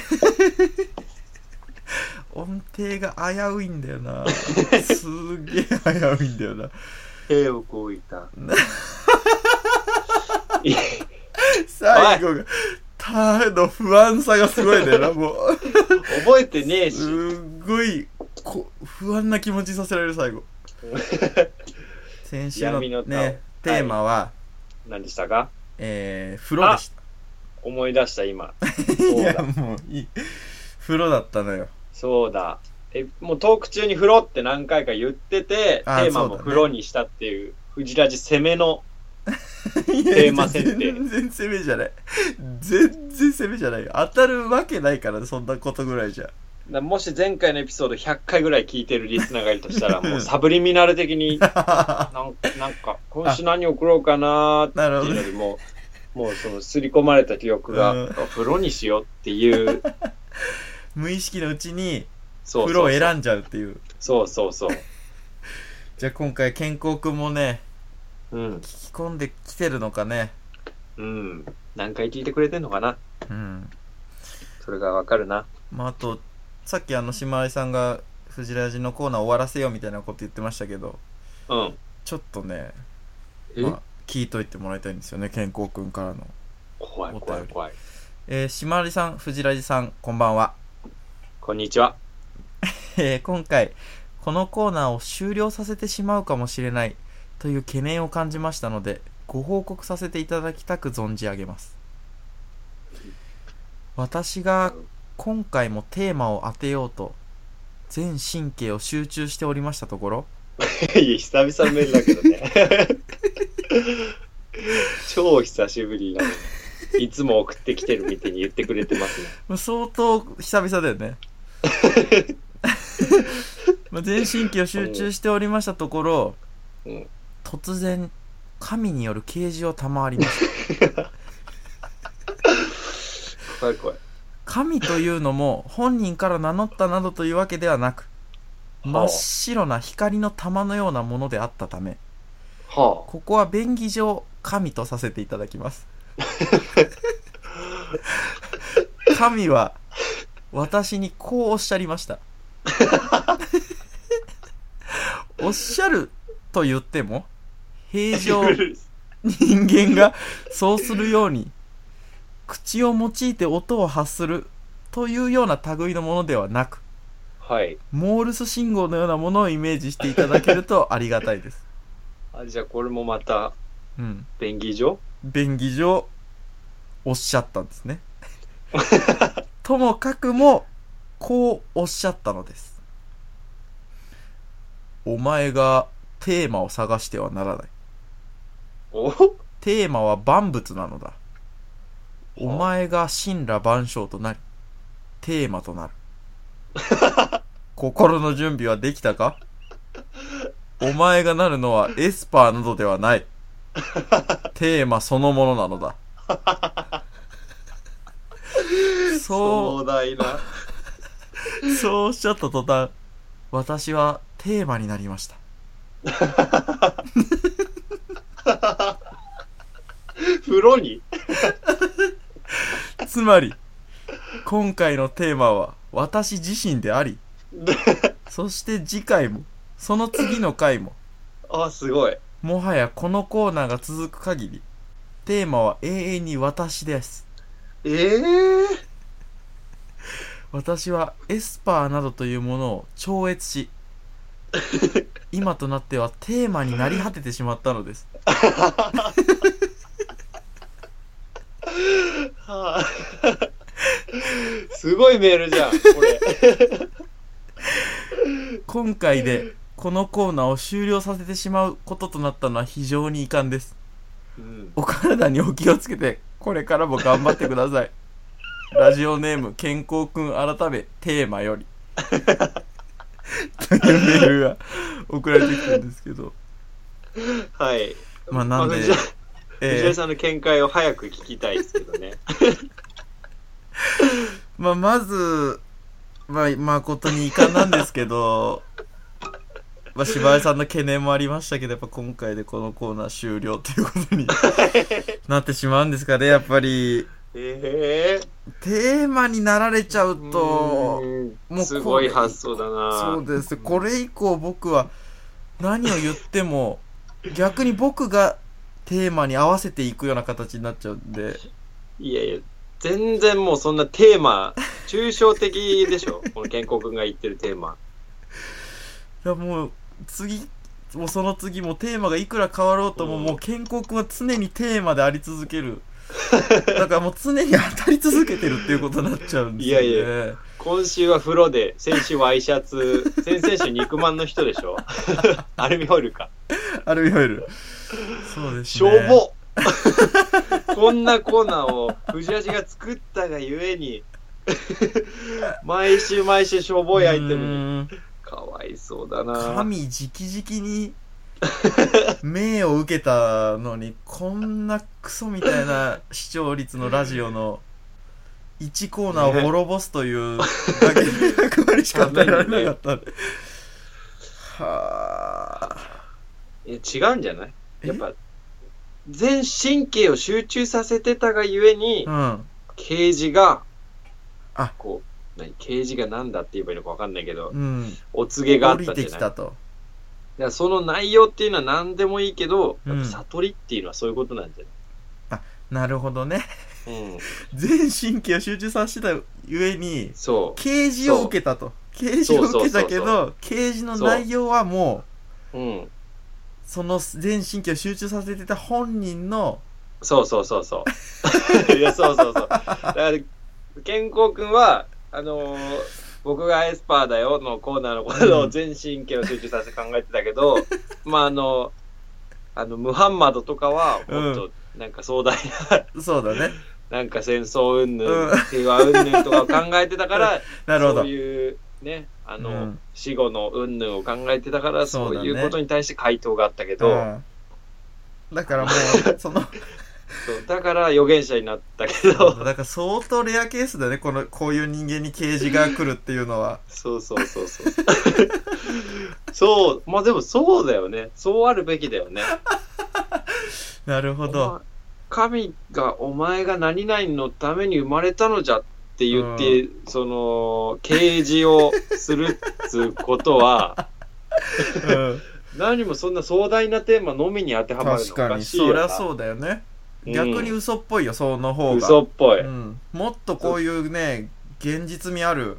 S2: 音程が危ういんだよな。すげえ危ういんだよな。
S1: 手をこいた。
S2: 最後が、たの不安さがすごいんだよな、もう。
S1: 覚えてねえし。
S2: すっごいこ不安な気持ちさせられる最後 先週のね
S1: タオ
S2: テーマは、
S1: 何でしたか？
S2: えー、風呂でし
S1: 思い出した今。
S2: いうや
S1: だ。
S2: もういい。風呂だったのよ。
S1: そうだ。え、もうトーク中に風呂って何回か言ってて、テ
S2: あ
S1: ーマも風呂にしたっていう、フジラジ攻めの、テーマ設定。
S2: 全然攻めじゃない。全然攻めじゃないよ。当たるわけないからそんなことぐらいじゃ。
S1: だもし前回のエピソード100回ぐらい聞いてるリスナーがいるとしたら、もう サブリミナル的に、なんなんか、今週何送ろうかなーって
S2: なるほどね
S1: いうよりも、もうその刷り込まれた記憶が、
S2: うん
S1: 風呂にしようっていう、
S2: 無意識のうちに
S1: そう
S2: 風。呂を選んじゃうっていう
S1: そうそうそう。
S2: じゃあ今回健康くんもね
S1: うん。
S2: 聞き込んできてるのかね
S1: うん。何回聞いてくれてんのかな
S2: うん
S1: それがわかるな。
S2: まあ、あと、さっきあの、しまりさんが、フジラジのコーナー終わらせようみたいなこと言ってましたけど、
S1: うん。
S2: ちょっとね、
S1: え、
S2: まあ、聞いといてもらいたいんですよね、健康くんからの。
S1: 怖い怖い怖い。
S2: えー、しまりさん、フジラジさん、こんばんは。
S1: こんにちは。
S2: えー、今回、このコーナーを終了させてしまうかもしれないという懸念を感じましたので、ご報告させていただきたく存じ上げます。私が今回もテーマを当てようと、全神経を集中しておりましたところ、
S1: いや、久々のメールだけどね。超久しぶりなのに。いつも送ってきてるみたいに言ってくれてますね。
S2: もう相当久々だよね。まあ全神経を集中しておりましたところ、
S1: うん
S2: 突然、神による啓示を賜りました。
S1: 怖い怖い。
S2: 神というのも本人から名乗ったなどというわけではなく、真っ白な光の玉のようなものであったため、
S1: は
S2: ここは便宜上神とさせていただきます。神は私にこうおっしゃりました。おっしゃると言っても、平
S1: あ。
S2: 常人間がそうするように、口を用いて音を発するというような類のものではなく、
S1: はい。
S2: モールス信号のようなものをイメージしていただけるとありがたいです。
S1: あじゃあこれもまた、
S2: うん。
S1: 便宜上？
S2: 便宜上、おっしゃったんですね。ともかくも、こうおっしゃったのです。お前がテーマを探してはならない。
S1: お？
S2: テーマは万物なのだ。お前が神羅万象となり、テーマとなる。心の準備はできたか？お前がなるのはエスパーなどではない。テーマそのものなのだ。そ
S1: 壮大な。
S2: う、そうおっしゃった途端、私はテーマになりました。
S1: 風呂に？
S2: つまり、今回のテーマは私自身であり、そして次回も、その次の回も、
S1: あ、すごい。
S2: もはやこのコーナーが続く限り、テーマは永遠に私です。
S1: ええ
S2: 私はエスパーなどというものを超越し、今となってはテーマになり果ててしまったのです。
S1: はあ、すごいメールじゃん、これ。
S2: 今回でこのコーナーを終了させてしまうこととなったのは非常に遺憾です。
S1: うん、
S2: お体にお気をつけて、これからも頑張ってください。ラジオネーム、健康くん改め、テーマより。というメールが送られてきたんですけど。
S1: はい。
S2: まあなんで
S1: 藤井
S2: えー
S1: 藤井さんの見解を早く聞きたいですけどね。
S2: まあ、まず、まあ、誠に遺憾なんですけど、まあ、柴井さんの懸念もありましたけど、やっぱ今回でこのコーナー終了ということになってしまうんですかね、やっぱり。
S1: ええ
S2: テーマになられちゃうと、
S1: うん
S2: もう
S1: すごい発想だな。
S2: そうです。これ以降僕は何を言っても、逆に僕がテーマに合わせていくような形になっちゃうんで、
S1: いやいや、全然もうそんなテーマ、抽象的でしょ。この健康くんが言ってるテーマ。
S2: いやもう次もうその次もテーマがいくら変わろうとも、
S1: うん。
S2: もう健康くんは常にテーマであり続ける。だからもう常に当たり続けてるっていうことになっちゃうんですよね。
S1: いやい今週は風呂で、先週ワイシャツ、先々週肉まんの人でしょ。アルミホイルか。
S2: アルミホイルそうです
S1: しょ
S2: ね
S1: ぼ。こんなコーナーを藤味が作ったがゆえに、毎週毎週しょぼいアイテムに。かわいそうだな。
S2: 神直々に命を受けたのにこんなクソみたいな視聴率のラジオの1コーナーを滅ぼすというだけの役割しか与えられなかった。はあ。
S1: え違うんじゃない？やっぱ、全神経を集中させてたがゆえに、
S2: うん。
S1: ケージが、
S2: あ。
S1: こう、何、ケージが何だって言えばいいのかわかんないけど、
S2: うん。
S1: お告げがあったじゃない？
S2: てきたと。
S1: だその内容っていうのは何でもいいけど、
S2: うん。
S1: やっぱ悟りっていうのはそういうことなんじ
S2: なるほどね。
S1: ゃないうん。
S2: 全神経を集中させてたゆえに
S1: そ
S2: 啓示を受けたと。啓示を受けたけど啓示の内容はもう
S1: う。うん。
S2: その全神経を集中させてた本人の
S1: そうそうそうそう。いや、そうそうそう。だから、健康くんは、あのー僕がエスパーだよのコーナーのことを全神経を集中させて考えてたけど、まああの、あの、ムハンマドとかは、もっと、なんか壮大な、
S2: そうだね。
S1: なんか戦争云
S2: うん。
S1: 々、平和云々とかを考えてたから、
S2: なるほど。
S1: そういう、ね、あの、
S2: うん。
S1: 死後の云々を考えてたから、
S2: そ
S1: うういうことに対して回答があったけど、
S2: うん。だからもう その
S1: そうだから預言者になったけど、
S2: だから相当レアケースだねこのこういう人間に啓示が来るっていうのは。
S1: そうそうそうそう。そう、まあでもそうだよね。そうあるべきだよね。
S2: なるほど。
S1: 神がお前が何々のために生まれたのじゃって言って、その、啓示をするっつうことは、
S2: うん。
S1: 何もそんな壮大なテーマのみに当てはまるのお
S2: 確かに。そりゃそうだよね。
S1: うん。
S2: 逆に嘘っぽいよその方が。
S1: 嘘っぽい。
S2: うん、もっとこういうね現実味ある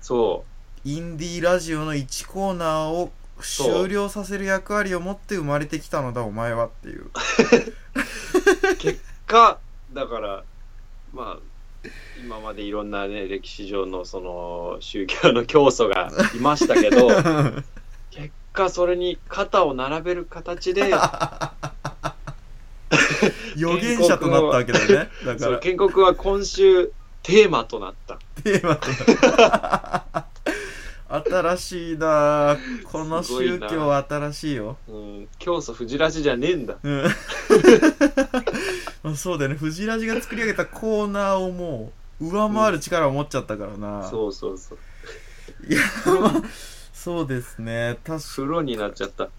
S1: そ
S2: インディーラジオの1コーナーを終了させる役割を持って生まれてきたのだお前はっていう
S1: う。結果、だから、まあ、今までいろんなね、歴史上のその宗教の教祖がいましたけど、結果それに肩を並べる形で、
S2: 預言者となったわけだよね。だから。
S1: 建国は今週テーマとなった。
S2: テーマとなった。新しいな。ぁこの宗教は新しいよ。
S1: うん、教祖藤ラジじゃねえんだ。
S2: うんまあそうだよね。藤ラジが作り上げたコーナーをもう上回る力を持っちゃったからな、
S1: そうそうそう。
S2: いやまあそうですね。確
S1: 風呂になっちゃった。
S2: か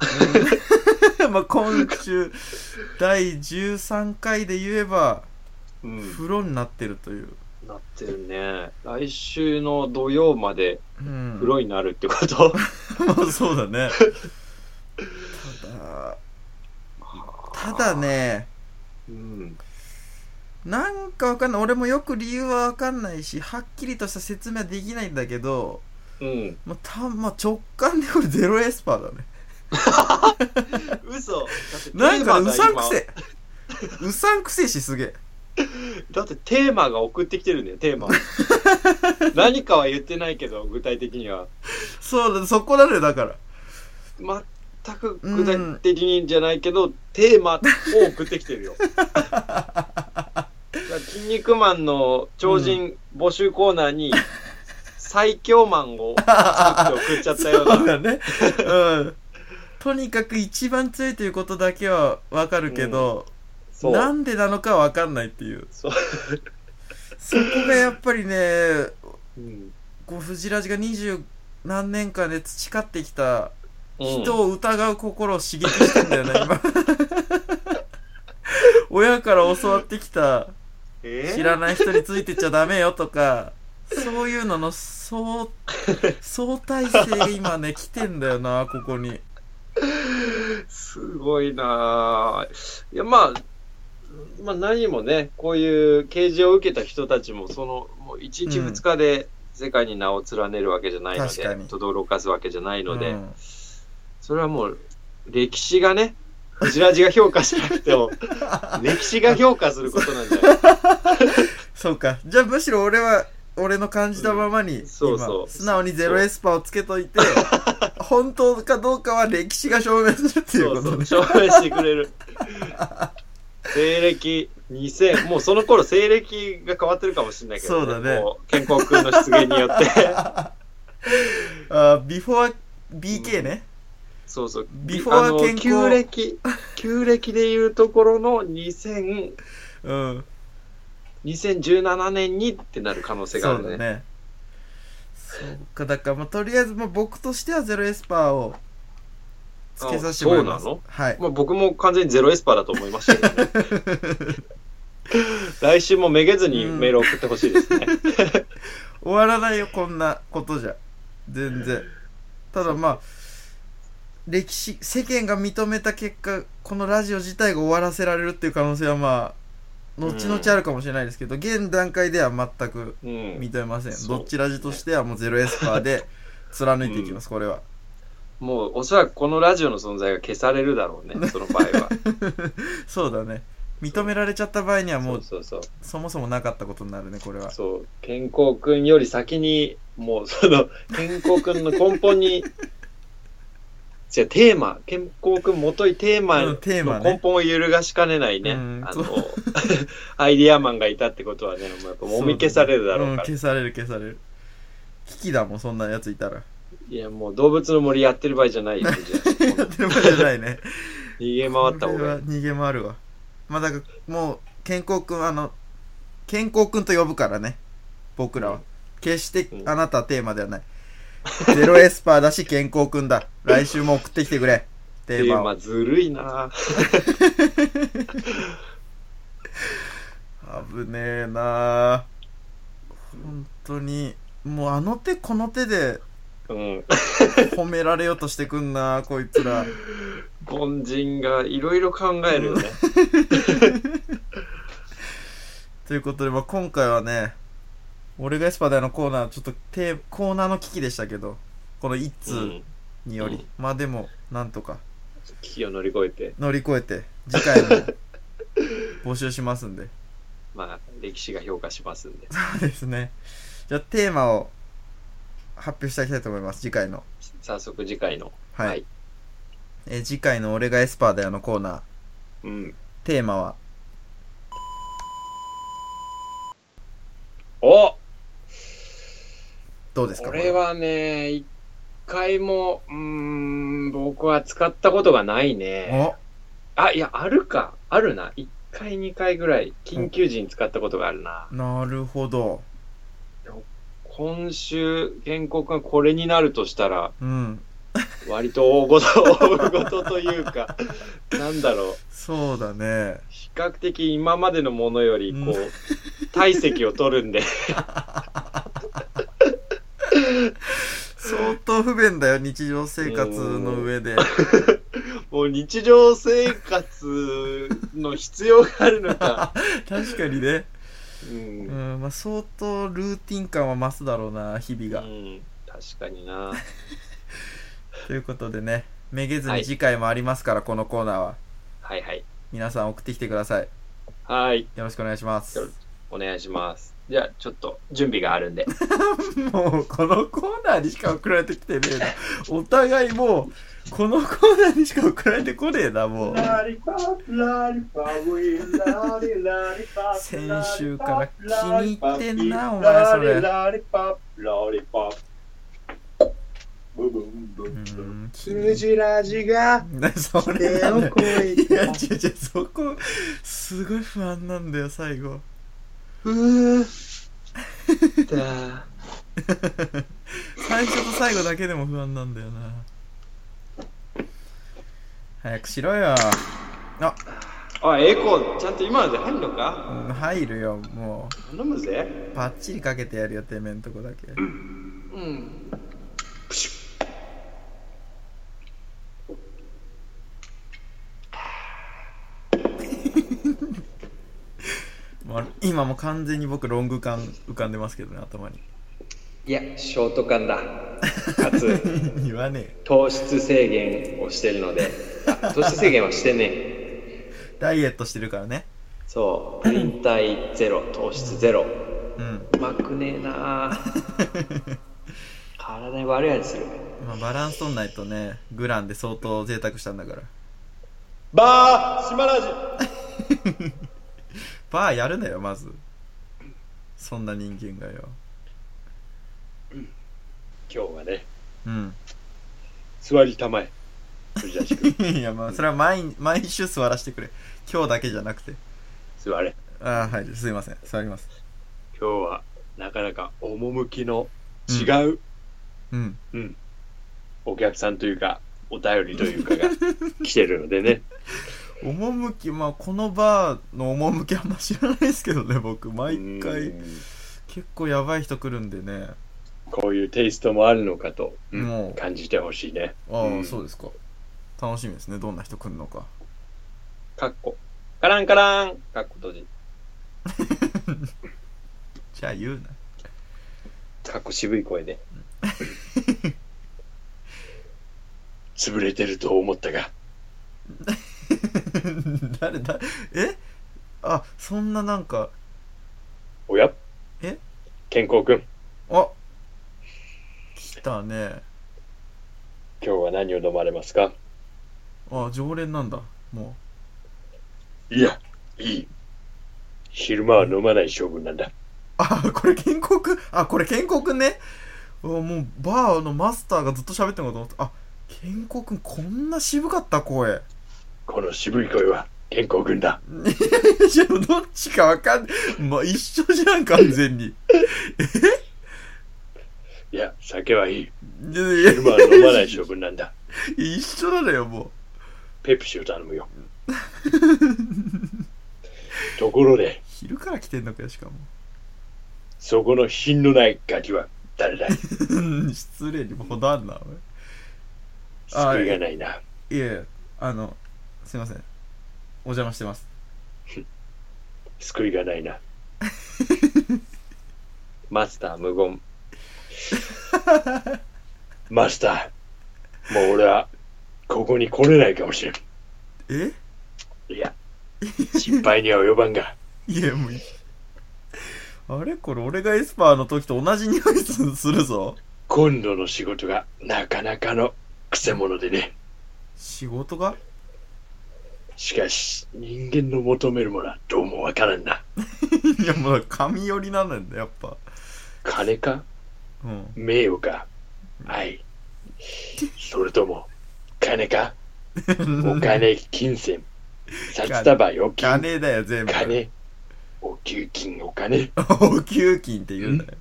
S2: まあ今週第13回で言えば
S1: うん、
S2: 風呂になってるという、
S1: なってるね。来週の土曜まで
S2: うん、
S1: 風呂になるってこと、
S2: まあそうだね。ただただね
S1: うん。
S2: なんかわかんない俺もよく理由はわかんないしはっきりとした説明はできないんだけど、
S1: うん。
S2: まあ、たまあ、直感でこれゼロエスパーだね
S1: 嘘 だって
S2: なんかう
S1: テーマが今
S2: さんくせうさんくせえしすげえ
S1: だってテーマが送ってきてるんだよ、テーマ。何かは言ってないけど、具体的には。
S2: そうだそこなのよだから
S1: 全く具体的にじゃないけど、テーマを送ってきてるよ。筋肉マンの超人募集コーナーに、最強マンを作って送っちゃったような。
S2: そうだねうんとにかく一番強いということだけはわかるけど、
S1: そう。
S2: なんでなのかはわかんないっていう
S1: そう。
S2: そこがやっぱりね
S1: うん
S2: こう藤ラジが二十何年間で培ってきた
S1: うん
S2: 人を疑う心を刺激してんだよね、今。親から教わってきた
S1: え？ー
S2: 知らない人についてっちゃダメよとかそういうのの相相対性が今ね来てんだよなここに。
S1: すごいな。ぁ。いや、まあ、まあ何もね、こういう啓示を受けた人たちも、その、もう1日
S2: うん
S1: 2日で世界に名を連ねるわけじゃないので、
S2: 確かに。
S1: 轟かすわけじゃないので、
S2: うん
S1: それはもう、歴史がね、フジラジが評価しなくても、歴史が評価することなんじゃない
S2: そうか。じゃあむしろ俺は俺の感じたままに
S1: んそうそう。
S2: 今素直にゼロエスパーをつけといて本当かどうかは歴史が証明するっていう
S1: そう
S2: ことね。
S1: そう、証明してくれる。西暦2000、もうその頃西暦が変わってるかもしれないけど、
S2: そうだね。
S1: 健康君の出現によって。
S2: あビフォー BK ね、
S1: そうそう。
S2: ビフォー健康。
S1: 旧暦、旧暦でいうところの2000、
S2: うん。
S1: 2017年にってなる可能性があるね。
S2: そうだね。そうかだからまあとりあえずまあ僕としてはゼロエスパーをつけさせてもらいます。
S1: あそうなの？
S2: はい。
S1: まあ、僕も完全にゼロエスパーだと思いましたけどね。来週もめげずにメール送ってほしいですね。
S2: 終わらないよこんなことじゃ。全然。ただまあ歴史世間が認めた結果このラジオ自体が終わらせられるっていう可能性はまあ後々あるかもしれないですけど、現段階では全く
S1: うん。
S2: 認めません、
S1: そう
S2: どっちラジとしてはもうゼロエスパーで 貫いていきます、これは
S1: もうおそらくこのラジオの存在が消されるだろうね、その場合は。
S2: そうだね認められちゃった場合にはもう
S1: そうそう
S2: そもそもなかったことになるねこれは。
S1: そう。健康くんより先に、もうその、健康くんの根本に、じゃテーマ、健康くんもといテーマ
S2: うん
S1: の根本を揺るがしかねないね。
S2: うん
S1: あの、アイディアマンがいたってことはね、もうやっぱもみ消されるだろうから。
S2: ん消される消される。危機だもんそんなやついたら。
S1: いや、もう動物の森やってる場合じゃないよ、じゃ
S2: やってる場合じゃないね。
S1: 逃げ回った方が
S2: 逃げ回るわ。まあだからもう健康くんあの健康くんと呼ぶからね僕らは、
S1: うん。
S2: 決して
S1: うん。
S2: あなたはテーマではない、ゼロエスパーだし健康くんだ。来週も送ってきてくれ。テ
S1: テ
S2: ーマを。
S1: ーマずるいな。
S2: 危ねえな。本当に。もうあの手この手で
S1: うん。
S2: 褒められようとしてくんなこいつら。
S1: 凡人がいろいろ考えるよね。
S2: ということで、まあ、今回はね俺がエスパーだよのコーナー、ちょっとテーコーナーの危機でしたけど、この一
S1: う
S2: 通
S1: ん。
S2: により、
S1: うん
S2: まあでも、なんとか
S1: 危機を乗り越えて、
S2: 乗り越えて、次回も募集しますんで。
S1: まあ、歴史が評価しますんで。
S2: そうですね。じゃあテーマを発表していきたいと思います、次回の。
S1: 早速次回の。
S2: はい。
S1: はい
S2: えー次回の俺がエスパーだよのコーナー、
S1: うん。
S2: テーマは、
S1: お
S2: どうですか
S1: これ。はね、一回も、うーん、僕は使ったことがないね。
S2: お
S1: あ、いや、あるか。あるな。一回、二回ぐらい、緊急時に使ったことがあるな。
S2: なるほど。
S1: 今週、原告がこれになるとしたら、
S2: うん。
S1: 割と大ごと、大ごとというか、なんだろう。
S2: そうだね。
S1: 比較的今までのものより、こ
S2: う
S1: う、体積を取るんで。
S2: 相当不便だよ、日常生活の上で。
S1: もう 日常生活の必要があるのか。
S2: 確かにね。
S1: う。
S2: うんん、まあ相当ルーティン感は増すだろうな、日々が。
S1: うん、確かにな。
S2: ということでね、めげず
S1: はい
S2: に次回もありますから、このコーナーは。
S1: はいはい。
S2: 皆さん送ってきてください。
S1: はい。
S2: よろしくお願いします。
S1: お願いします。じゃあ、ちょっと準備があるんで。
S2: もう、このコーナーにしか送られてきてねえな。お互いもう、このコーナーにしか送られてこねえな、もう。先週から気に入ってんなお前それ
S1: ブブンブ
S2: う
S1: ンブン
S2: いや、違う違う、そこ、すごい不安なんだよ、最後。
S1: うーだ
S2: 最初と最後だけでも不安なんだよな。早くしろよ。あ、
S1: あ、エコー、ちゃんと今ので入んのか？
S2: うん入るよ、も
S1: 頼むぜ。
S2: う。パッチリかけてやるよ、てめえんとこだけ。
S1: うん。プシュ
S2: まあ、今も完全に僕ロング感浮かんでますけどね頭に。
S1: いや、ショート感だ。かつ、
S2: 言わね
S1: 糖質制限をしてるので、あ糖質制限はしてね。
S2: え。ダイエットしてるからね。
S1: そう、プリン体ゼロ、糖質ゼロ。
S2: うん、
S1: うまくねえなあ。体に悪い味する。
S2: まあ、バランス取んないとねグランで相当贅沢したんだから。
S1: バー島ラジ
S2: バーやるなよまず。そんな人間がよ。
S1: 今日はね、
S2: うん。
S1: 座りたまえ。藤田君、
S2: いやまあそれは毎毎週座らせてくれ。今日だけじゃなくて。
S1: 座れ。
S2: ああはいすいません。座ります。
S1: 今日はなかなか趣の違う、
S2: うん。
S1: うん、お客さんというか、お便りというかが来てるのでね。
S2: 趣まあこのバーの趣あんま知らないですけどね 僕毎回。
S1: うん。
S2: 結構やばい人来るんでね。
S1: こういうテイストもあるのかと、うん感じてほしいね。
S2: ああ、
S1: うん。
S2: そうですか。楽しみですね。どんな人来るのか。
S1: かっこ。カランカラン。かっこ閉じ。
S2: じゃあ言うな。
S1: かっこ渋い声で。潰れてると思ったが、
S2: 誰だえ？あそんななんか。
S1: おや？
S2: え？
S1: 健康くん、
S2: あ来たね。
S1: 今日は何を飲まれますか？
S2: あ常連なんだも
S1: いや、いい。昼間は飲まない性分なんだ。
S2: うあこれ健康くん？あこれ健康くんね。あもうバーのマスターがずっと喋ってるのかと思った。あ健康くんこんな渋かった声
S1: この渋い声は健康くんだ。
S2: いやどっちかわかんないまあ一緒じゃん完全に
S1: いや、酒はいい。
S2: いやいや
S1: 昼間は飲まない性分なんだ。
S2: 一緒なのよも
S1: ペプシを頼むよ。ところで、
S2: う昼から来てんのかよしかも
S1: そこの品のないガキは誰だい？
S2: 失礼にも程あるなお
S1: 救いがないな。
S2: いいやいやあのすいませんお邪魔してます
S1: 救いがないな。マスター無言。マスター、もう俺は、ここに来れないかもしれん。
S2: え？
S1: いや、失敗には及ばんが。
S2: いや、もういい。あれ？これ俺がエスパーの時と同じ匂いすするぞ。
S1: 今度の仕事がなかなかのくせ者でね。
S2: 仕事が？
S1: しかし、人間の求めるものはどうもわからんな。
S2: いや、もう髪寄りなんだよ、やっぱ。
S1: 金か？
S2: うん。
S1: 名誉か？愛。それとも、金か？お金、金銭？札束、預金？
S2: 金だよ、全部。
S1: 金？お給金、お金？
S2: お給金って言うんだよ。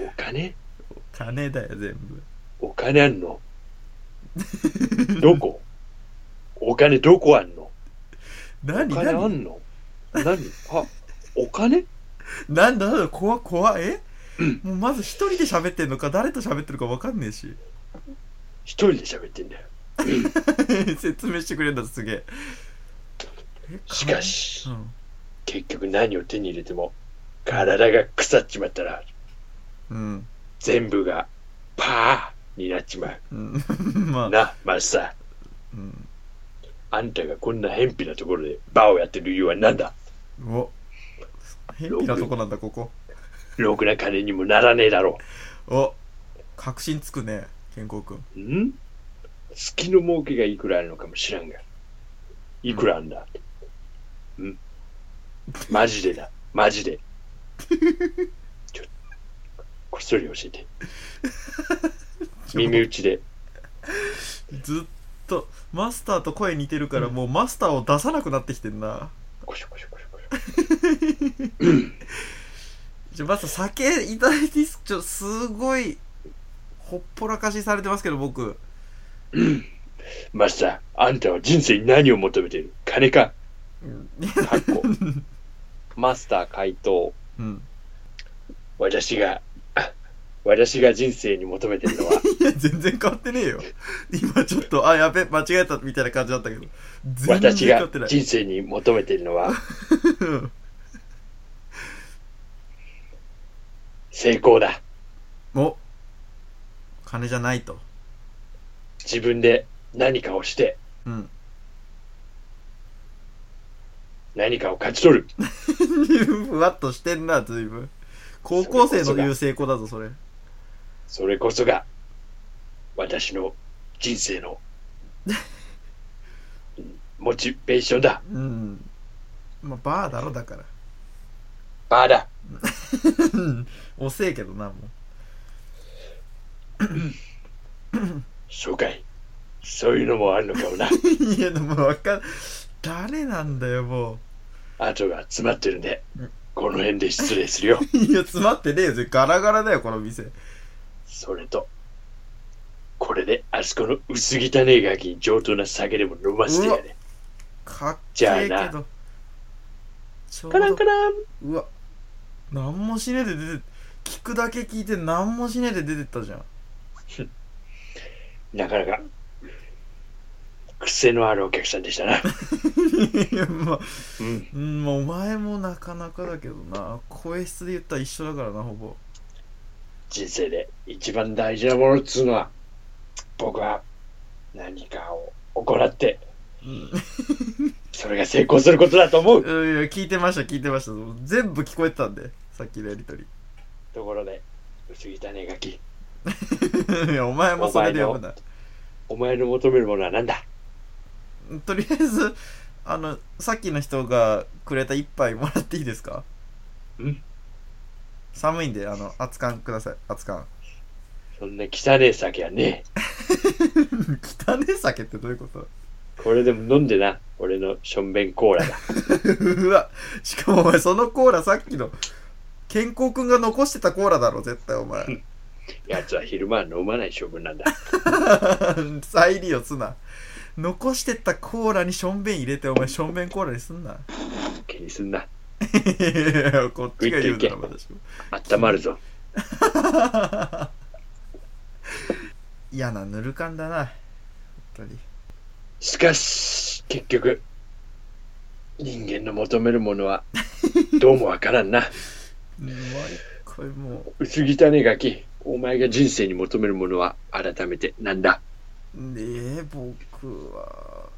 S1: お金？
S2: 金だよ、全部。
S1: お金あんの？どこ？お金どこあんの？お
S2: 何？
S1: 金あ
S2: 何
S1: んの？何？あ、お金？
S2: なんだなんだ怖怖え？もうまず一人で喋ってんのか誰と喋ってるか分かんねえし。
S1: 一人で喋ってんだよ。
S2: 説明してくれんだすげえ。え
S1: しかし
S2: う、ん。
S1: 結局何を手に入れても、体が腐っちまったら、
S2: うん、
S1: 全部がパーになっちまう。
S2: うん、まあ、
S1: な、マスター。
S2: うん、
S1: あんたがこんな偏僻なところでバーをやってる理由は何だ？
S2: お偏僻なとこなんだここ
S1: ろくな金にもならねえだろ
S2: お確信つくね健康くん？
S1: う。ん月の儲けがいくらあるのかも知らんが。いくらあんだ？んマジでだ。マジで。ちょ、こっそり教えて。耳打ちで。
S2: ずっとマスターと声似てるからもうマスターを出さなくなってきてんな。
S1: コショコショコショコショ。
S2: じゃあマスター酒いただいていいっすちょすごいほっぽらかしされてますけど僕。
S1: マスター、あんたは人生に何を求めている？金か？かっこ。マスター回答。
S2: うん。
S1: 私が、あ私が人生に求めてるのは、
S2: い や全然変わってねえよ。今ちょっとあやべ間違えたみたいな感じだったけど。全然
S1: 私が
S2: 変わってない。
S1: 人生に求めているのは、成功だ。
S2: お。金じゃないと。
S1: 自分で何かをして、
S2: うん。
S1: 何かを勝ち取る。
S2: ふわっとしてんな随分。高校生の言う成功だぞそれ
S1: それこそが、私の人生の、うんモチベーションだ。
S2: うんまあバーだろだから
S1: バーだ。
S2: 遅えけどなも
S1: そうかい。そういうのもあるのかもな。
S2: う いやでもわかん誰なんだよも
S1: 後が詰まってるんで
S2: うん、
S1: この辺で失礼するよ。
S2: ういや詰まってねえよそれガラガラだよこの店
S1: それと、これであそこの薄汚ねえガキに上等な酒でも飲ませてやれ。
S2: かっけえけど
S1: カラン
S2: ど
S1: カラン
S2: うわ何もしねえで出て聞くだけ聞いて何もしねえで出てったじゃん
S1: なかなか、癖のあるお客さんでしたな。
S2: いやまあ
S1: うん。
S2: うんまあお前もなかなかだけどな声質で言ったら一緒だからなほぼ
S1: 人生で一番大事なものっつうのは、僕は何かを行って、
S2: うん。
S1: それが成功することだと思う。
S2: いやいや聞いてました聞いてました。全部聞こえてたんでさっきのやりとり。
S1: ところで、薄汚ねえガキ、
S2: いやお前もそれで呼ぶな。
S1: お前の求めるものは何だ？
S2: とりあえずあのさっきの人がくれた一杯もらっていいですか？
S1: ん
S2: 寒いんであの熱燗ください熱燗
S1: そんな汚ねえ酒はね
S2: 汚ねえ酒ってどういうこと？
S1: え。これでも飲んでな、俺のしょんべんコーラだ。
S2: うわしかもお前そのコーラさっきの健康くんが残してたコーラだろ絶対お前
S1: 奴は昼間は飲まない処分なんだ。
S2: 再利用すな残してったコーラにしょんべん入れてお前しょんべんコーラにすんな
S1: 気にすんな。
S2: い やこっちが言うなら私も。
S1: 温まるぞ。
S2: 嫌なぬる感だな。本当に。
S1: しかし、結局、人間の求めるものは、どうもわからんな。
S2: 毎これも
S1: 薄汚ねガキ。お前が人生に求めるものは改めてなんだ。
S2: うねえ僕は。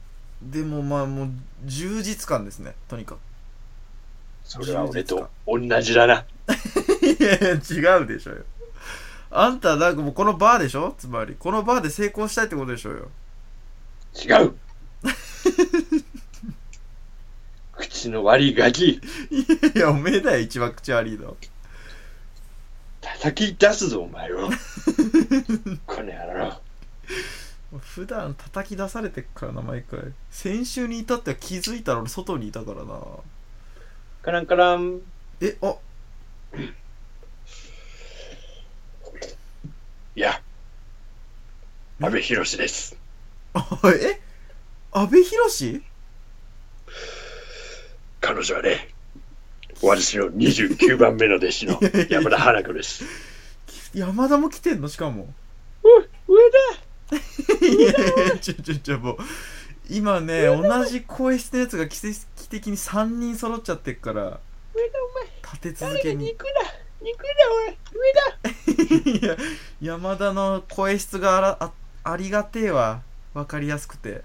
S2: でもまあもう充実感ですね。とにかく
S1: それは俺と同じだな。
S2: いやいや違うでしょよ。あんたなんかもうこのバーでしょ？つまり。このバーで成功したいってことでしょうよ。
S1: 違う。口の悪いガキ。
S2: いやいやおめえだよ一番口悪いの。
S1: 叩き出すぞ、お前を。この野郎。
S2: 普段叩き出されてっからな毎回。先週に至っては気づいたら俺外にいたからな
S1: カランカラン。
S2: えあ。
S1: いや、安倍博です。
S2: あえ？阿部寛？
S1: 彼女はね、私の29番目の弟子の山田花子です。
S2: 山田も来てんの？しかも。
S1: う、上だ
S2: いやいやちょちょちょもう。今ね同じ声質のやつが奇跡的に3人揃っちゃってっから
S1: 上だ
S2: 立て
S1: お前。
S2: 続けに
S1: 肉だ？肉だ
S2: いや山田の声質があらあありがてえわわかりやすくて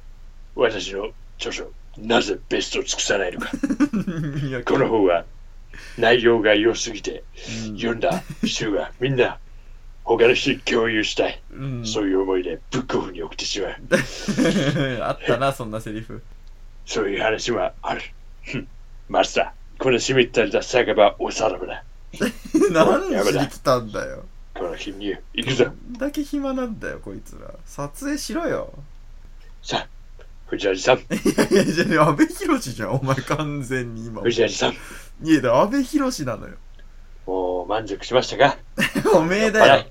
S1: 私の著書、なぜベストを尽くさないのか。
S2: いや
S1: この本は内容が良すぎて、
S2: うん
S1: 読んだ人がみんな他の人に共有したい。
S2: うん
S1: そういう思いでブックオフに送ってしまう。
S2: あったなそんなセリフ
S1: そういう話はある。マスター、この湿ったれた酒場おさらばだ。
S2: 何しに来たんだよ。
S1: この貧乳、行くぞ。
S2: だけ暇なんだよこいつら。撮影しろよ。
S1: さあ、藤原さん、
S2: いやいやじゃあ阿部寛じゃんお前完全に今。
S1: 藤原さん、
S2: いやだ阿部寛なのよ。
S1: もう満足しましたか？
S2: おめえだよ。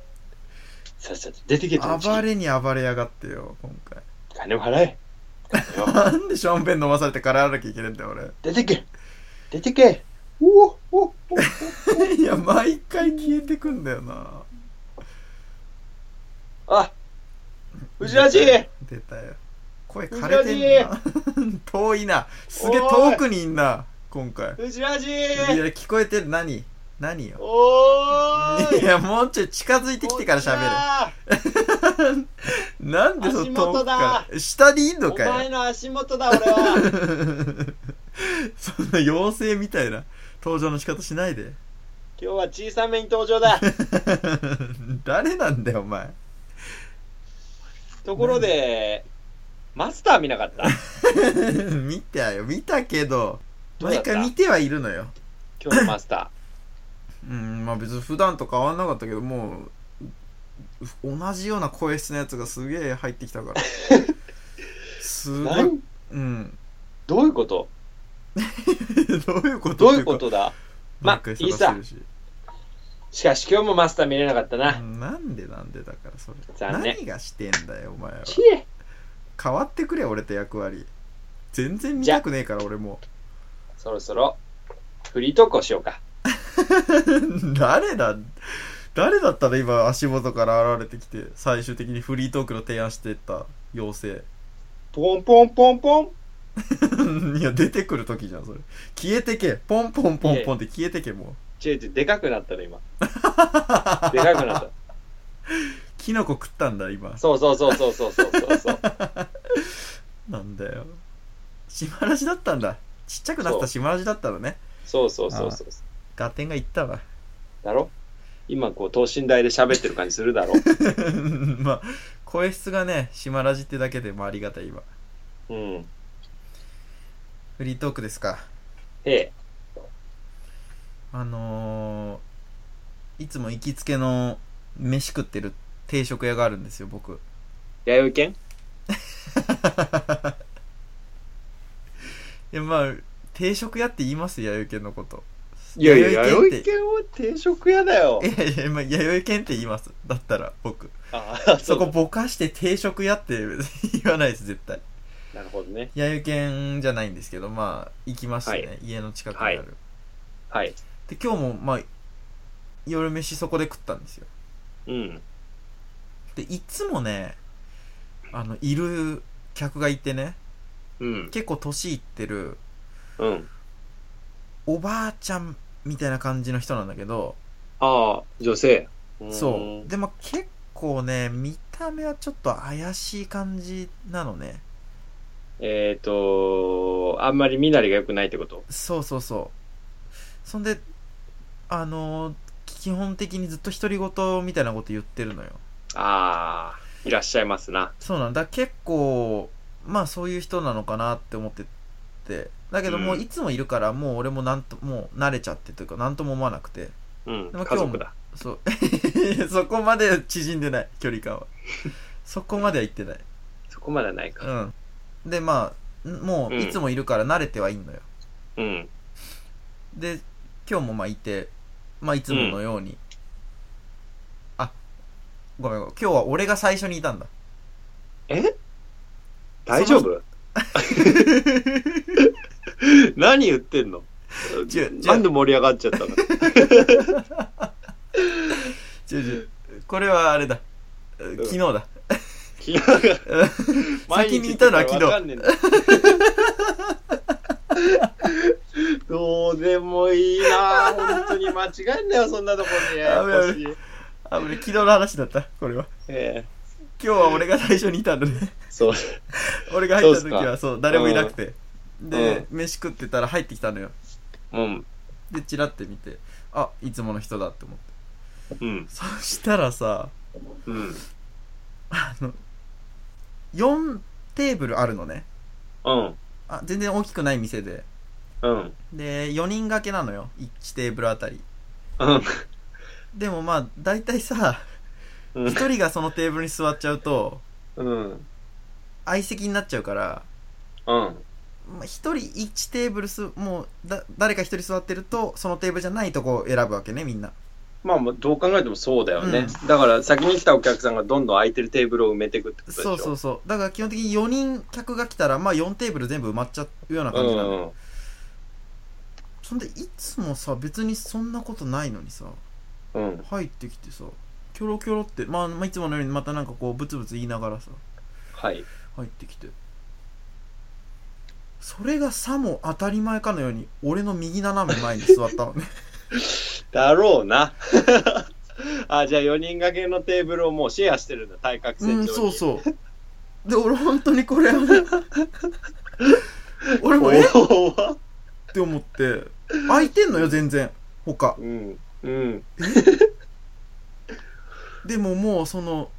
S1: さっさと出てけと。
S2: 暴れに暴れやがってよ今回。
S1: 金を払え。
S2: なんでシャンペン飲まされてからなきゃいけないんだよ俺。
S1: 出てけ。出てけ。おおおお
S2: いや毎回消えてくんだよな。
S1: あ藤原氏
S2: 出たよ。声枯れてんな。遠いな。すげえ遠くにいんな今回。
S1: 藤原氏
S2: いや聞こえてる何？何よ？
S1: おーい。
S2: いやもうちょい近づいてきてから喋る。なんでその遠く
S1: 足元
S2: か下にいんの
S1: お
S2: かよ。
S1: 前の足元だ俺は。
S2: そんな妖精みたいな登場の仕方しないで。
S1: 今日は小さめに登場だ。
S2: 誰なんだよお前。
S1: ところでマスター見なかった？
S2: 見たよ。見たけど毎回見てはいるのよ。
S1: 今日のマスタ
S2: うんまあ別に普段と変わんなかったけどもう同じような声質のやつがすげえ入ってきたから。す
S1: ー
S2: ごい。
S1: 何？
S2: うん。
S1: どういうこと？
S2: どういうこと
S1: どういうことだ？ま
S2: 毎回
S1: いいさ。
S2: 探し
S1: かし今日もマスター見れなかったな、
S2: なんでなんでだからそれ。
S1: 残念。
S2: 何がしてんだよお前は。変わってくれ俺と役割。全然見たくねえから俺も。
S1: そろそろフリートークをしようか
S2: 誰だ誰だったの？今足元から現れてきて。最終的にフリートークの提案してった。妖精。
S1: ポンポンポンポン。
S2: いや出てくる時じゃんそれ。消えてけ。ポンポンポンポンって消えてけもう。
S1: 違う違うでかくなったの今。でかくなった。
S2: キノコ食ったんだ今。
S1: そうそうそうそうそうそうそう。
S2: なんだよ。島ら市だったんだ。ちっちゃくなった島ら市だったのね。
S1: そうそうそうそう。
S2: そう合点がいったわ。
S1: だろ？今こう等身大で喋ってる感じするだろ？
S2: まあ声質がね島ラジってだけでもありがたいわ。
S1: うん。
S2: フリートークですか。
S1: ええ。
S2: あのー、いつも行きつけの飯食ってる定食屋があるんですよ僕。
S1: 弥生犬
S2: いやまあ定食屋って言います？よ弥生県のこと
S1: いやいや
S2: 弥生
S1: 犬は定食屋だよ。
S2: いやいや、まあ、弥生県って言います。だったら僕。
S1: ああ
S2: そこ
S1: う
S2: ぼかして定食屋って言わないです絶対。
S1: なるほどね。
S2: 弥生県じゃないんですけどまあ行きましたね、
S1: はい。
S2: 家の近くにある、
S1: はい。はい。
S2: で今日もまあ夜飯そこで食ったんですよ。
S1: うん。
S2: でいつもねあのいる客がいてね
S1: うん。
S2: 結構年いってる
S1: うん。
S2: おばあちゃんみたいな感じの人なんだけど
S1: ああ、女性。
S2: そう。でも結構ね、見た目はちょっと怪しい感じなのね。
S1: えっ、と、あんまり身なりが良くないってこと？
S2: そうそうそう。そんで、あのー基本的にずっと独り言みたいなこと言ってるのよ。
S1: ああ、いらっしゃいますな。
S2: そうなんだ。結構、まあそういう人なのかなって思ってて。だけどもう
S1: うん
S2: いつもいるから、もう俺もなんと、もう慣れちゃってというか、なんとも思わなくて。
S1: うん、
S2: でも
S1: 家族だ。
S2: そう。そこまで縮んでない、距離感は。そこまでは行ってない。
S1: そこまではないか。
S2: うん。で、まあ、んもう
S1: うん
S2: いつもいるから慣れてはいいのよ。
S1: うん。
S2: で、今日もまあいて、まあいつものように。あ、ごめんごめん。今日は俺が最初にいたんだ。
S1: え？大丈夫？何言ってんの？なんで盛り上がっちゃったの？
S2: 違う違う。これはあれだ。昨日だ。
S1: 昨日が
S2: 先にいたのは昨日
S1: どうでもいいな本当に間違えんなよ、そんなとこに。ややこしい
S2: あ、俺昨日の話だった？これは。
S1: え
S2: 今日は俺が最初にいたんだね。
S1: えそう。
S2: 俺が入った時はそう、誰もいなくて。で、飯食ってたら入ってきたのよ。
S1: うん。
S2: で、チラって見て、あ、いつもの人だって思って。
S1: うん。
S2: そしたらさ、
S1: うん。
S2: あの、4テーブルあるのね。
S1: うん。
S2: あ、全然大きくない店で。
S1: うん。
S2: で、4人掛けなのよ。1テーブルあたり。
S1: うん。
S2: でもまあ、大体さ、
S1: うん
S2: 1人がそのテーブルに座っちゃうと、
S1: うん。
S2: 相席になっちゃうから、
S1: うん。
S2: まあ、1人1テーブルす、もう、だ、誰か1人座ってると、そのテーブルじゃないとこを選ぶわけね、みんな。
S1: まあ、まあどう考えてもそうだよね。
S2: う
S1: だから、先に来たお客さんがどんどん空いてるテーブルを埋めていくってことでしょ
S2: そうそうそう。だから基本的に4人客が来たら、まあ4テーブル全部埋まっちゃうような感じなの。
S1: うんうん。
S2: そんで、いつもさ、別にそんなことないのにさ、
S1: うん。
S2: 入ってきてさ、キョロキョロって、まあ、まあ、いつものようにまたなんかこう、ブツブツ言いながらさ、
S1: はい。
S2: 入ってきて。それがさも当たり前かのように、俺の右斜め前に座ったのね。
S1: だろうな。あ、じゃあ4人掛けのテーブルをもうシェアしてるんだ、対角線上に。
S2: うん、そうそう。で、俺本当にこれ、あ の俺も、え？って思って、空いてんのよ、全然。他。
S1: うん。うん。
S2: でももう、その、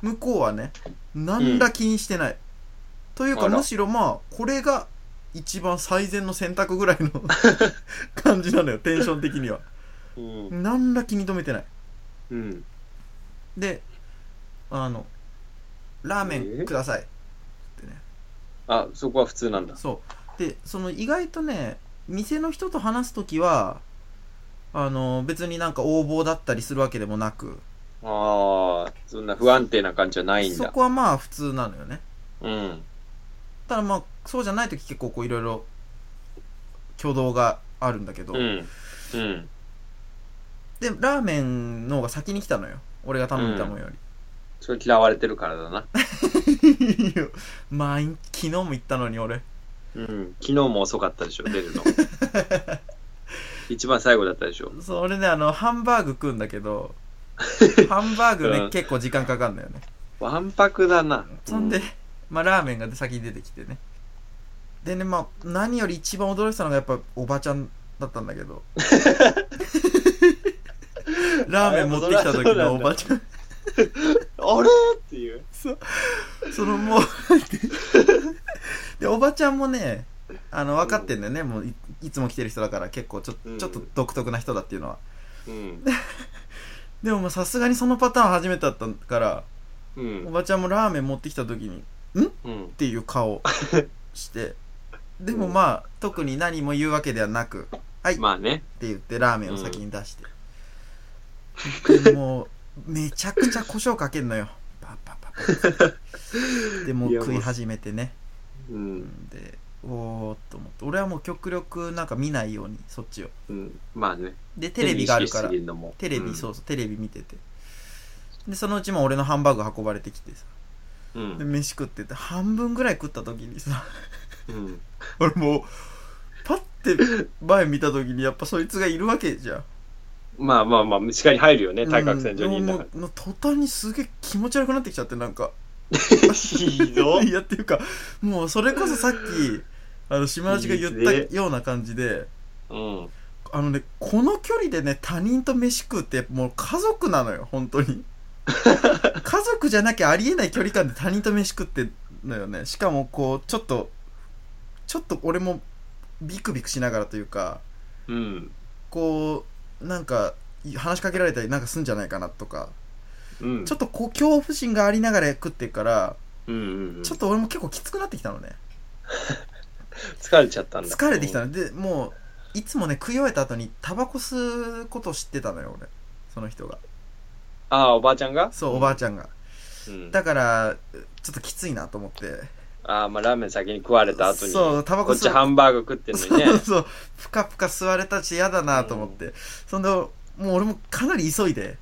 S2: 向こうはね、なんら気にしてない。というか、
S1: あら
S2: むしろまあ、これが一番最善の選択ぐらいの 感じなのよ、テンション的には。
S1: うん。
S2: なんら気に留めてない。
S1: うん。
S2: で、あの、ラーメ
S1: え
S2: ンください。
S1: あ、そこは普通なんだ。
S2: そう。で、その意外とね、店の人と話すときは、あの、別になんか横暴だったりするわけでもなく、
S1: ああ、そんな不安定な感じじゃないん
S2: そ
S1: だ。
S2: こはまあ普通なのよね。
S1: うん。
S2: ただまあ、そうじゃないとき結構こういろいろ挙動があるんだけど、
S1: うん。うん。
S2: で、ラーメンの方が先に来たのよ。俺が頼んだもんより。
S1: それ嫌われてるからだな。
S2: いや毎日昨日も行ったのに俺。
S1: うん。昨日も遅かったでしょ、出るの。一番最後だったでしょ。
S2: それね、あの、ハンバーグ食うんだけど、ハンバーグね、
S1: うん
S2: 結構時間かかるんだよね。
S1: わんぱくだな。
S2: そんで、まあ、ラーメンが先に出てきてね。でね、まあ、何より一番驚いてたのがやっぱおばちゃんだったんだけど。ラーメン持ってきた時のおばちゃん。
S1: あれ？っていう。
S2: そのもう、で、おばちゃんもね、あの、分かってんだよね。もうい、いつも来てる人だから結構ちょ、
S1: うん
S2: ちょっと独特な人だっていうのは。
S1: うん。
S2: でもまあさすがにそのパターン初めてだったから、
S1: う
S2: お
S1: ん。
S2: ばちゃんもラーメン持ってきた時に、
S1: うん？
S2: っ。ていう顔 して、でもまあ、特に何も言うわけではなく、はい、っ
S1: まあね。
S2: て言ってラーメンを先に出して。でもう、めちゃくちゃ胡椒かけんのよ。パッパッパッパッで、もう食い始めてね。
S1: うん。
S2: で、おーっと思って。俺はもう極力なんか見ないように、そっちを。
S1: うん。まあね。
S2: で、テレビがあるからテレビ、
S1: うん
S2: そうそう、テレビ見てて。で、そのうちも俺のハンバーグ運ばれてきてさ。
S1: うん
S2: で、。飯食ってて、半分ぐらい食った時にさ、
S1: うん。
S2: 俺もう、パッて前見た時にやっぱそいつがいるわけじゃん。
S1: まあまあまあ、視界に入るよね、対角線上にいたら
S2: うん途端にすげえ気持ち悪くなってきちゃってなんか
S1: ひど
S2: いやっていうかもうそれこそさっきあの島内が言ったような感じで
S1: うん。
S2: あのねこの距離でね他人と飯食うってもう家族なのよ本当に家族じゃなきゃありえない距離感で他人と飯食ってんのよねしかもこうちょっとちょっと俺もビクビクしながらというか
S1: うん。
S2: こうなんか話しかけられたりなんかすんじゃないかなとか
S1: うん。
S2: ちょっとこう恐怖心がありながら食ってるから
S1: うんうんうん。
S2: ちょっと俺も結構きつくなってきたのね
S1: 疲れちゃったんだ。
S2: 疲れてきたのでもういつもね食い終えた後にタバコ吸うことを知ってたのよ俺その人が
S1: ああ、おばあちゃんが？
S2: そうおばあちゃんが
S1: うん。
S2: だからちょっときついなと思って
S1: ああ、まあラーメン先に食われた後に。
S2: そうタバコ
S1: こっちハンバーグ食ってんのにね
S2: そう。そうぷかぷか吸われたし嫌だなと思って、そんでもう俺もかなり急いで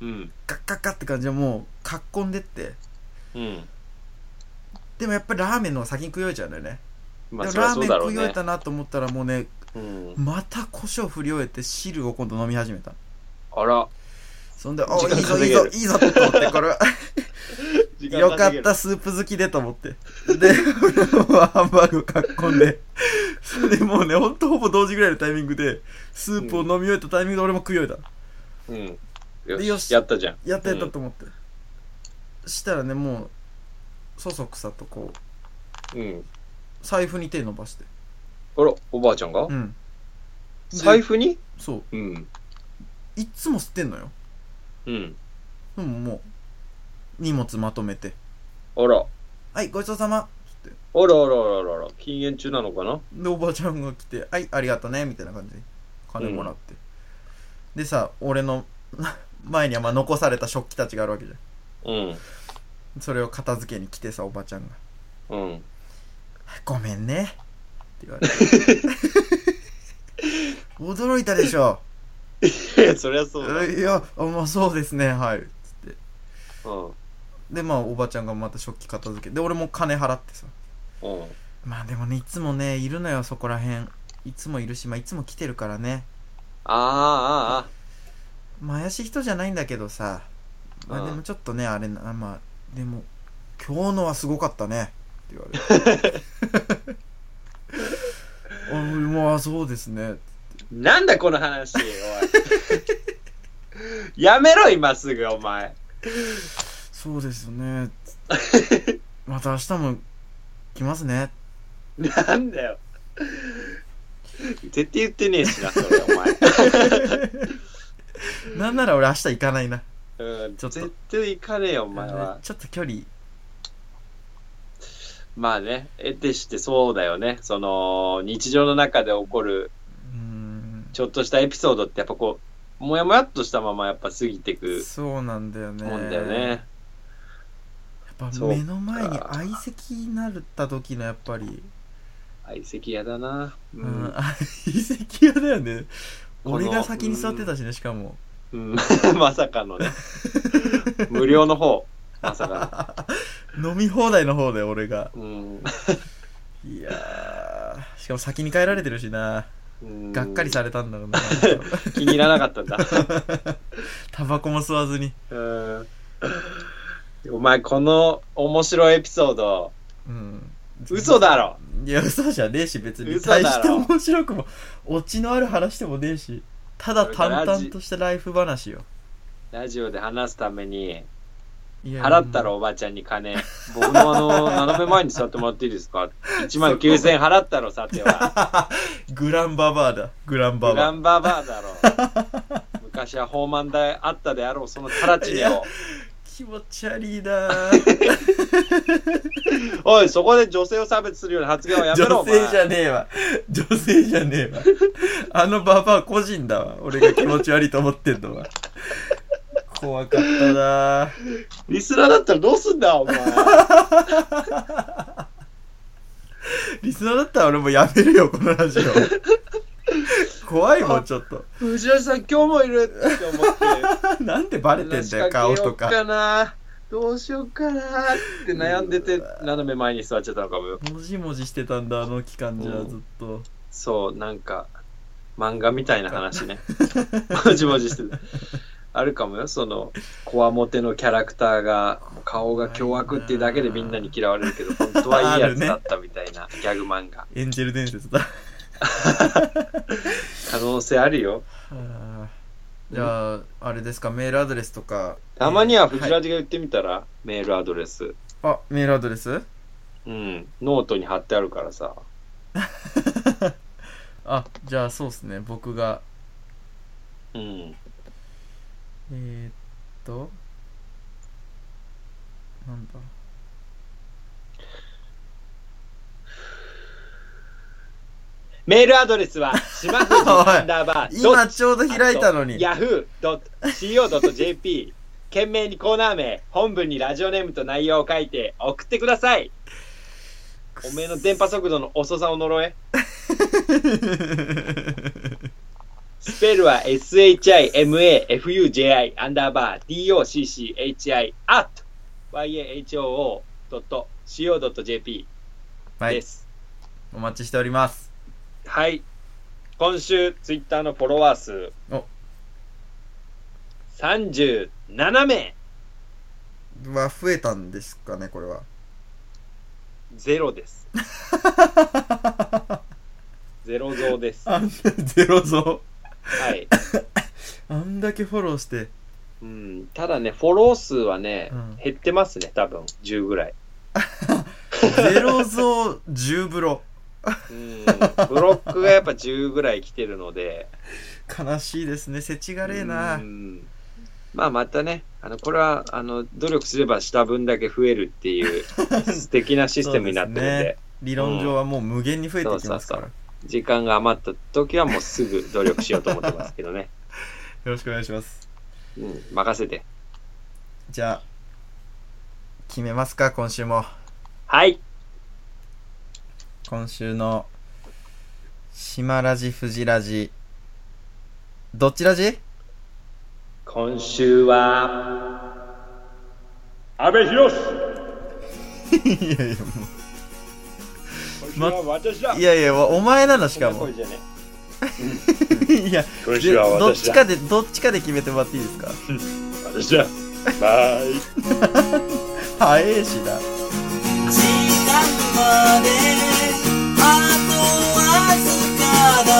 S1: うん。
S2: ガッガッガッって感じでもうかっこんでって
S1: うん。
S2: でもやっぱりラーメンの方が先に食い終えちゃうんだよね、
S1: まあそ
S2: ラーメン食い終えた。なと思ったらもうね
S1: うん。
S2: また胡椒振り終えて汁を今度飲み始めた
S1: あら。
S2: そんで、あ、
S1: 時間
S2: いいぞ、いいぞ、いいぞ、と思って、これは、よかった、。スープ好きでと思って。で、俺はハンバーグかっこんで、それでもうね、ほんとほぼ同時ぐらいのタイミングで、スープを飲み終えたタイミングで俺も食い終えた。
S1: うん。
S2: で
S1: よし、やったじゃん。
S2: やったやったと思って。したらね、もう、そそくさとこう、
S1: うん。
S2: 財布に手伸ばして。
S1: あら、おばあちゃんが？
S2: うん。で
S1: 財布に？
S2: そう。
S1: うん。
S2: いっつも吸ってんのよ。
S1: うん。
S2: でももう、荷物まとめて。
S1: あら。
S2: はい、ごちそうさま。つって。
S1: あらあらあらあら。禁煙中なのかな？
S2: でおばあちゃんが来て「はいありがとうね」みたいな感じで金もらって、でさ俺の 前にはまあ残された食器たちがあるわけじゃ
S1: うん。
S2: んそれを片付けに来てさおばちゃんが
S1: うん。
S2: 「ごめんね」って言われて 驚いたでしょ
S1: いや、そりゃそうだ。
S2: いやあまあそうですねはい。つって。
S1: うん。
S2: でまあおばちゃんがまた食器片付け。で俺も金払ってさ。
S1: うん。
S2: まあでもねいつもねいるのよそこらへんいつもいるしまあいつも来てるからね。
S1: ああ、ああ、
S2: まあ怪しい人じゃないんだけどさ。まあ
S1: うん
S2: でもちょっとねあれなまあでも今日のはすごかったね。って言われて。あまあそうですね
S1: なんだこの話、おい。やめろ、今すぐ、お前。
S2: そうですよね また明日も来ますね
S1: なんだよ。絶対言ってねえしな、それ、お前。
S2: なんなら俺明日行かないな
S1: うん、
S2: ちょっと
S1: 絶対行かねえよ、お前は。
S2: ちょっと距離
S1: まあね、得てしてそうだよね。その、日常の中で起こる、ちょっとしたエピソードって、やっぱこう、もやもやっとしたままやっぱ過ぎていく
S2: そうなんだよね
S1: もんだよね。
S2: やっぱ目の前に相席になった時のやっぱり
S1: 相席屋だな。う
S2: うん
S1: ん。
S2: 相席屋だよね俺が先に座ってたしねしかも
S1: うん、まさかのね。無料の方。まさか
S2: 飲み放題の方で俺が
S1: の。うん。
S2: いやーしかも先に帰られてるしな
S1: うん
S2: がっかりされたんだろうな。
S1: 気に入らなかったんだ。
S2: タバコも吸わずに。
S1: うん。お前、この面白いエピソード、
S2: うん。
S1: 嘘だろ。
S2: いや嘘じゃねえし別に。大して面白くもオチのある話でもねえし。ただ淡々としたライフ話よ。
S1: ラジオで話すために、払ったろ、おばちゃんに金。僕のあの、斜め前に座ってもらっていいですか ?1 万9000円払ったろ、さては。
S2: グランババアだグランババア
S1: グランバーバーだろ。昔は放満台あったであろう、そのタラチネを。
S2: 気持ち悪いな
S1: おい、そこで女性を差別するような発言はやめろ。
S2: 女性じゃねえわ女性じゃねえわあのババア個人だわ俺が気持ち悪いと思ってんのは怖かったな
S1: リスナーだったらどうすんだ、お前。
S2: リスナーだったら俺もやめるよこのラジオ 怖いもんちょっと
S1: 藤吉さん、今日もいるって思って。
S2: なんでバレてんだよ顔とか
S1: 話しけようかな。どうしようかなって悩んでて、斜め前に座っちゃったのかもよ。
S2: もじもじしてたんだあの期間じゃ
S1: うん
S2: ずっと
S1: そう、なんか、漫画みたいな話ね。もじもじしてる。あるかもよ、その、こわもてのキャラクターが、顔が凶悪っていうだけでみんなに嫌われるけど、本当はいいやつだったみたいな ギャグ漫画。
S2: エンジェル伝説だ。
S1: 可能性あるよ。
S2: じゃあ、あれですか、メールアドレスとか。
S1: たまにはフジ
S2: い
S1: ラジが言ってみたら、メールアドレス。
S2: あ、メールアドレス？
S1: うん。ノートに貼ってあるからさ。
S2: あ、じゃあそうっすね、僕が、
S1: うん。
S2: えー、っと、なんだ？
S1: メールアドレスは、島藤アンダーバー。
S2: 今ちょうど開いたのに。
S1: yahoo.co.jp 懸命にコーナー名、本文にラジオネームと内容を書いて送ってください。おめえの電波速度の遅さを呪え。スペルは shimafuji アンダーバー docchi at yahoo.co.jp
S2: はい
S1: で、す。
S2: お待ちしております。
S1: はい。今週、ツイッターのフォロワー数、
S2: お
S1: 37名、
S2: は増えたんですかね、これは。
S1: ゼロです。ゼロ増です。
S2: ゼロ増。
S1: はい。
S2: あんだけフォローして。
S1: うん、ただね、フォロー数はね、
S2: うん
S1: 減ってますね、多分、10ぐらい。
S2: ゼロ増10ブロ。
S1: うん、ブロックがやっぱ10ぐらい来てるので、
S2: 悲しいですね、せちがれえな
S1: う。んまあまたね、あの、これは、あの、努力すればした分だけ増えるっていう素敵なシステムになってるんで、
S2: そうですね理論上はもう無限に増えていきますから。
S1: そう時間が余った時はもうすぐ努力しようと思ってますけどね。
S2: よろしくお願いします。
S1: うん、任せて。
S2: じゃあ、決めますか、今週も。
S1: はい。
S2: 今週の、島ラジ、富士ラジ、どっちラジ？
S1: 今週は、安倍博
S2: いやいや、も
S1: 今私。
S2: いやいや、お前なのしかも。いや、どっちかで、どっちかで決めてもらっていいですか？
S1: 私だバイ
S2: 早えしな。
S4: 時間まであとわずかだ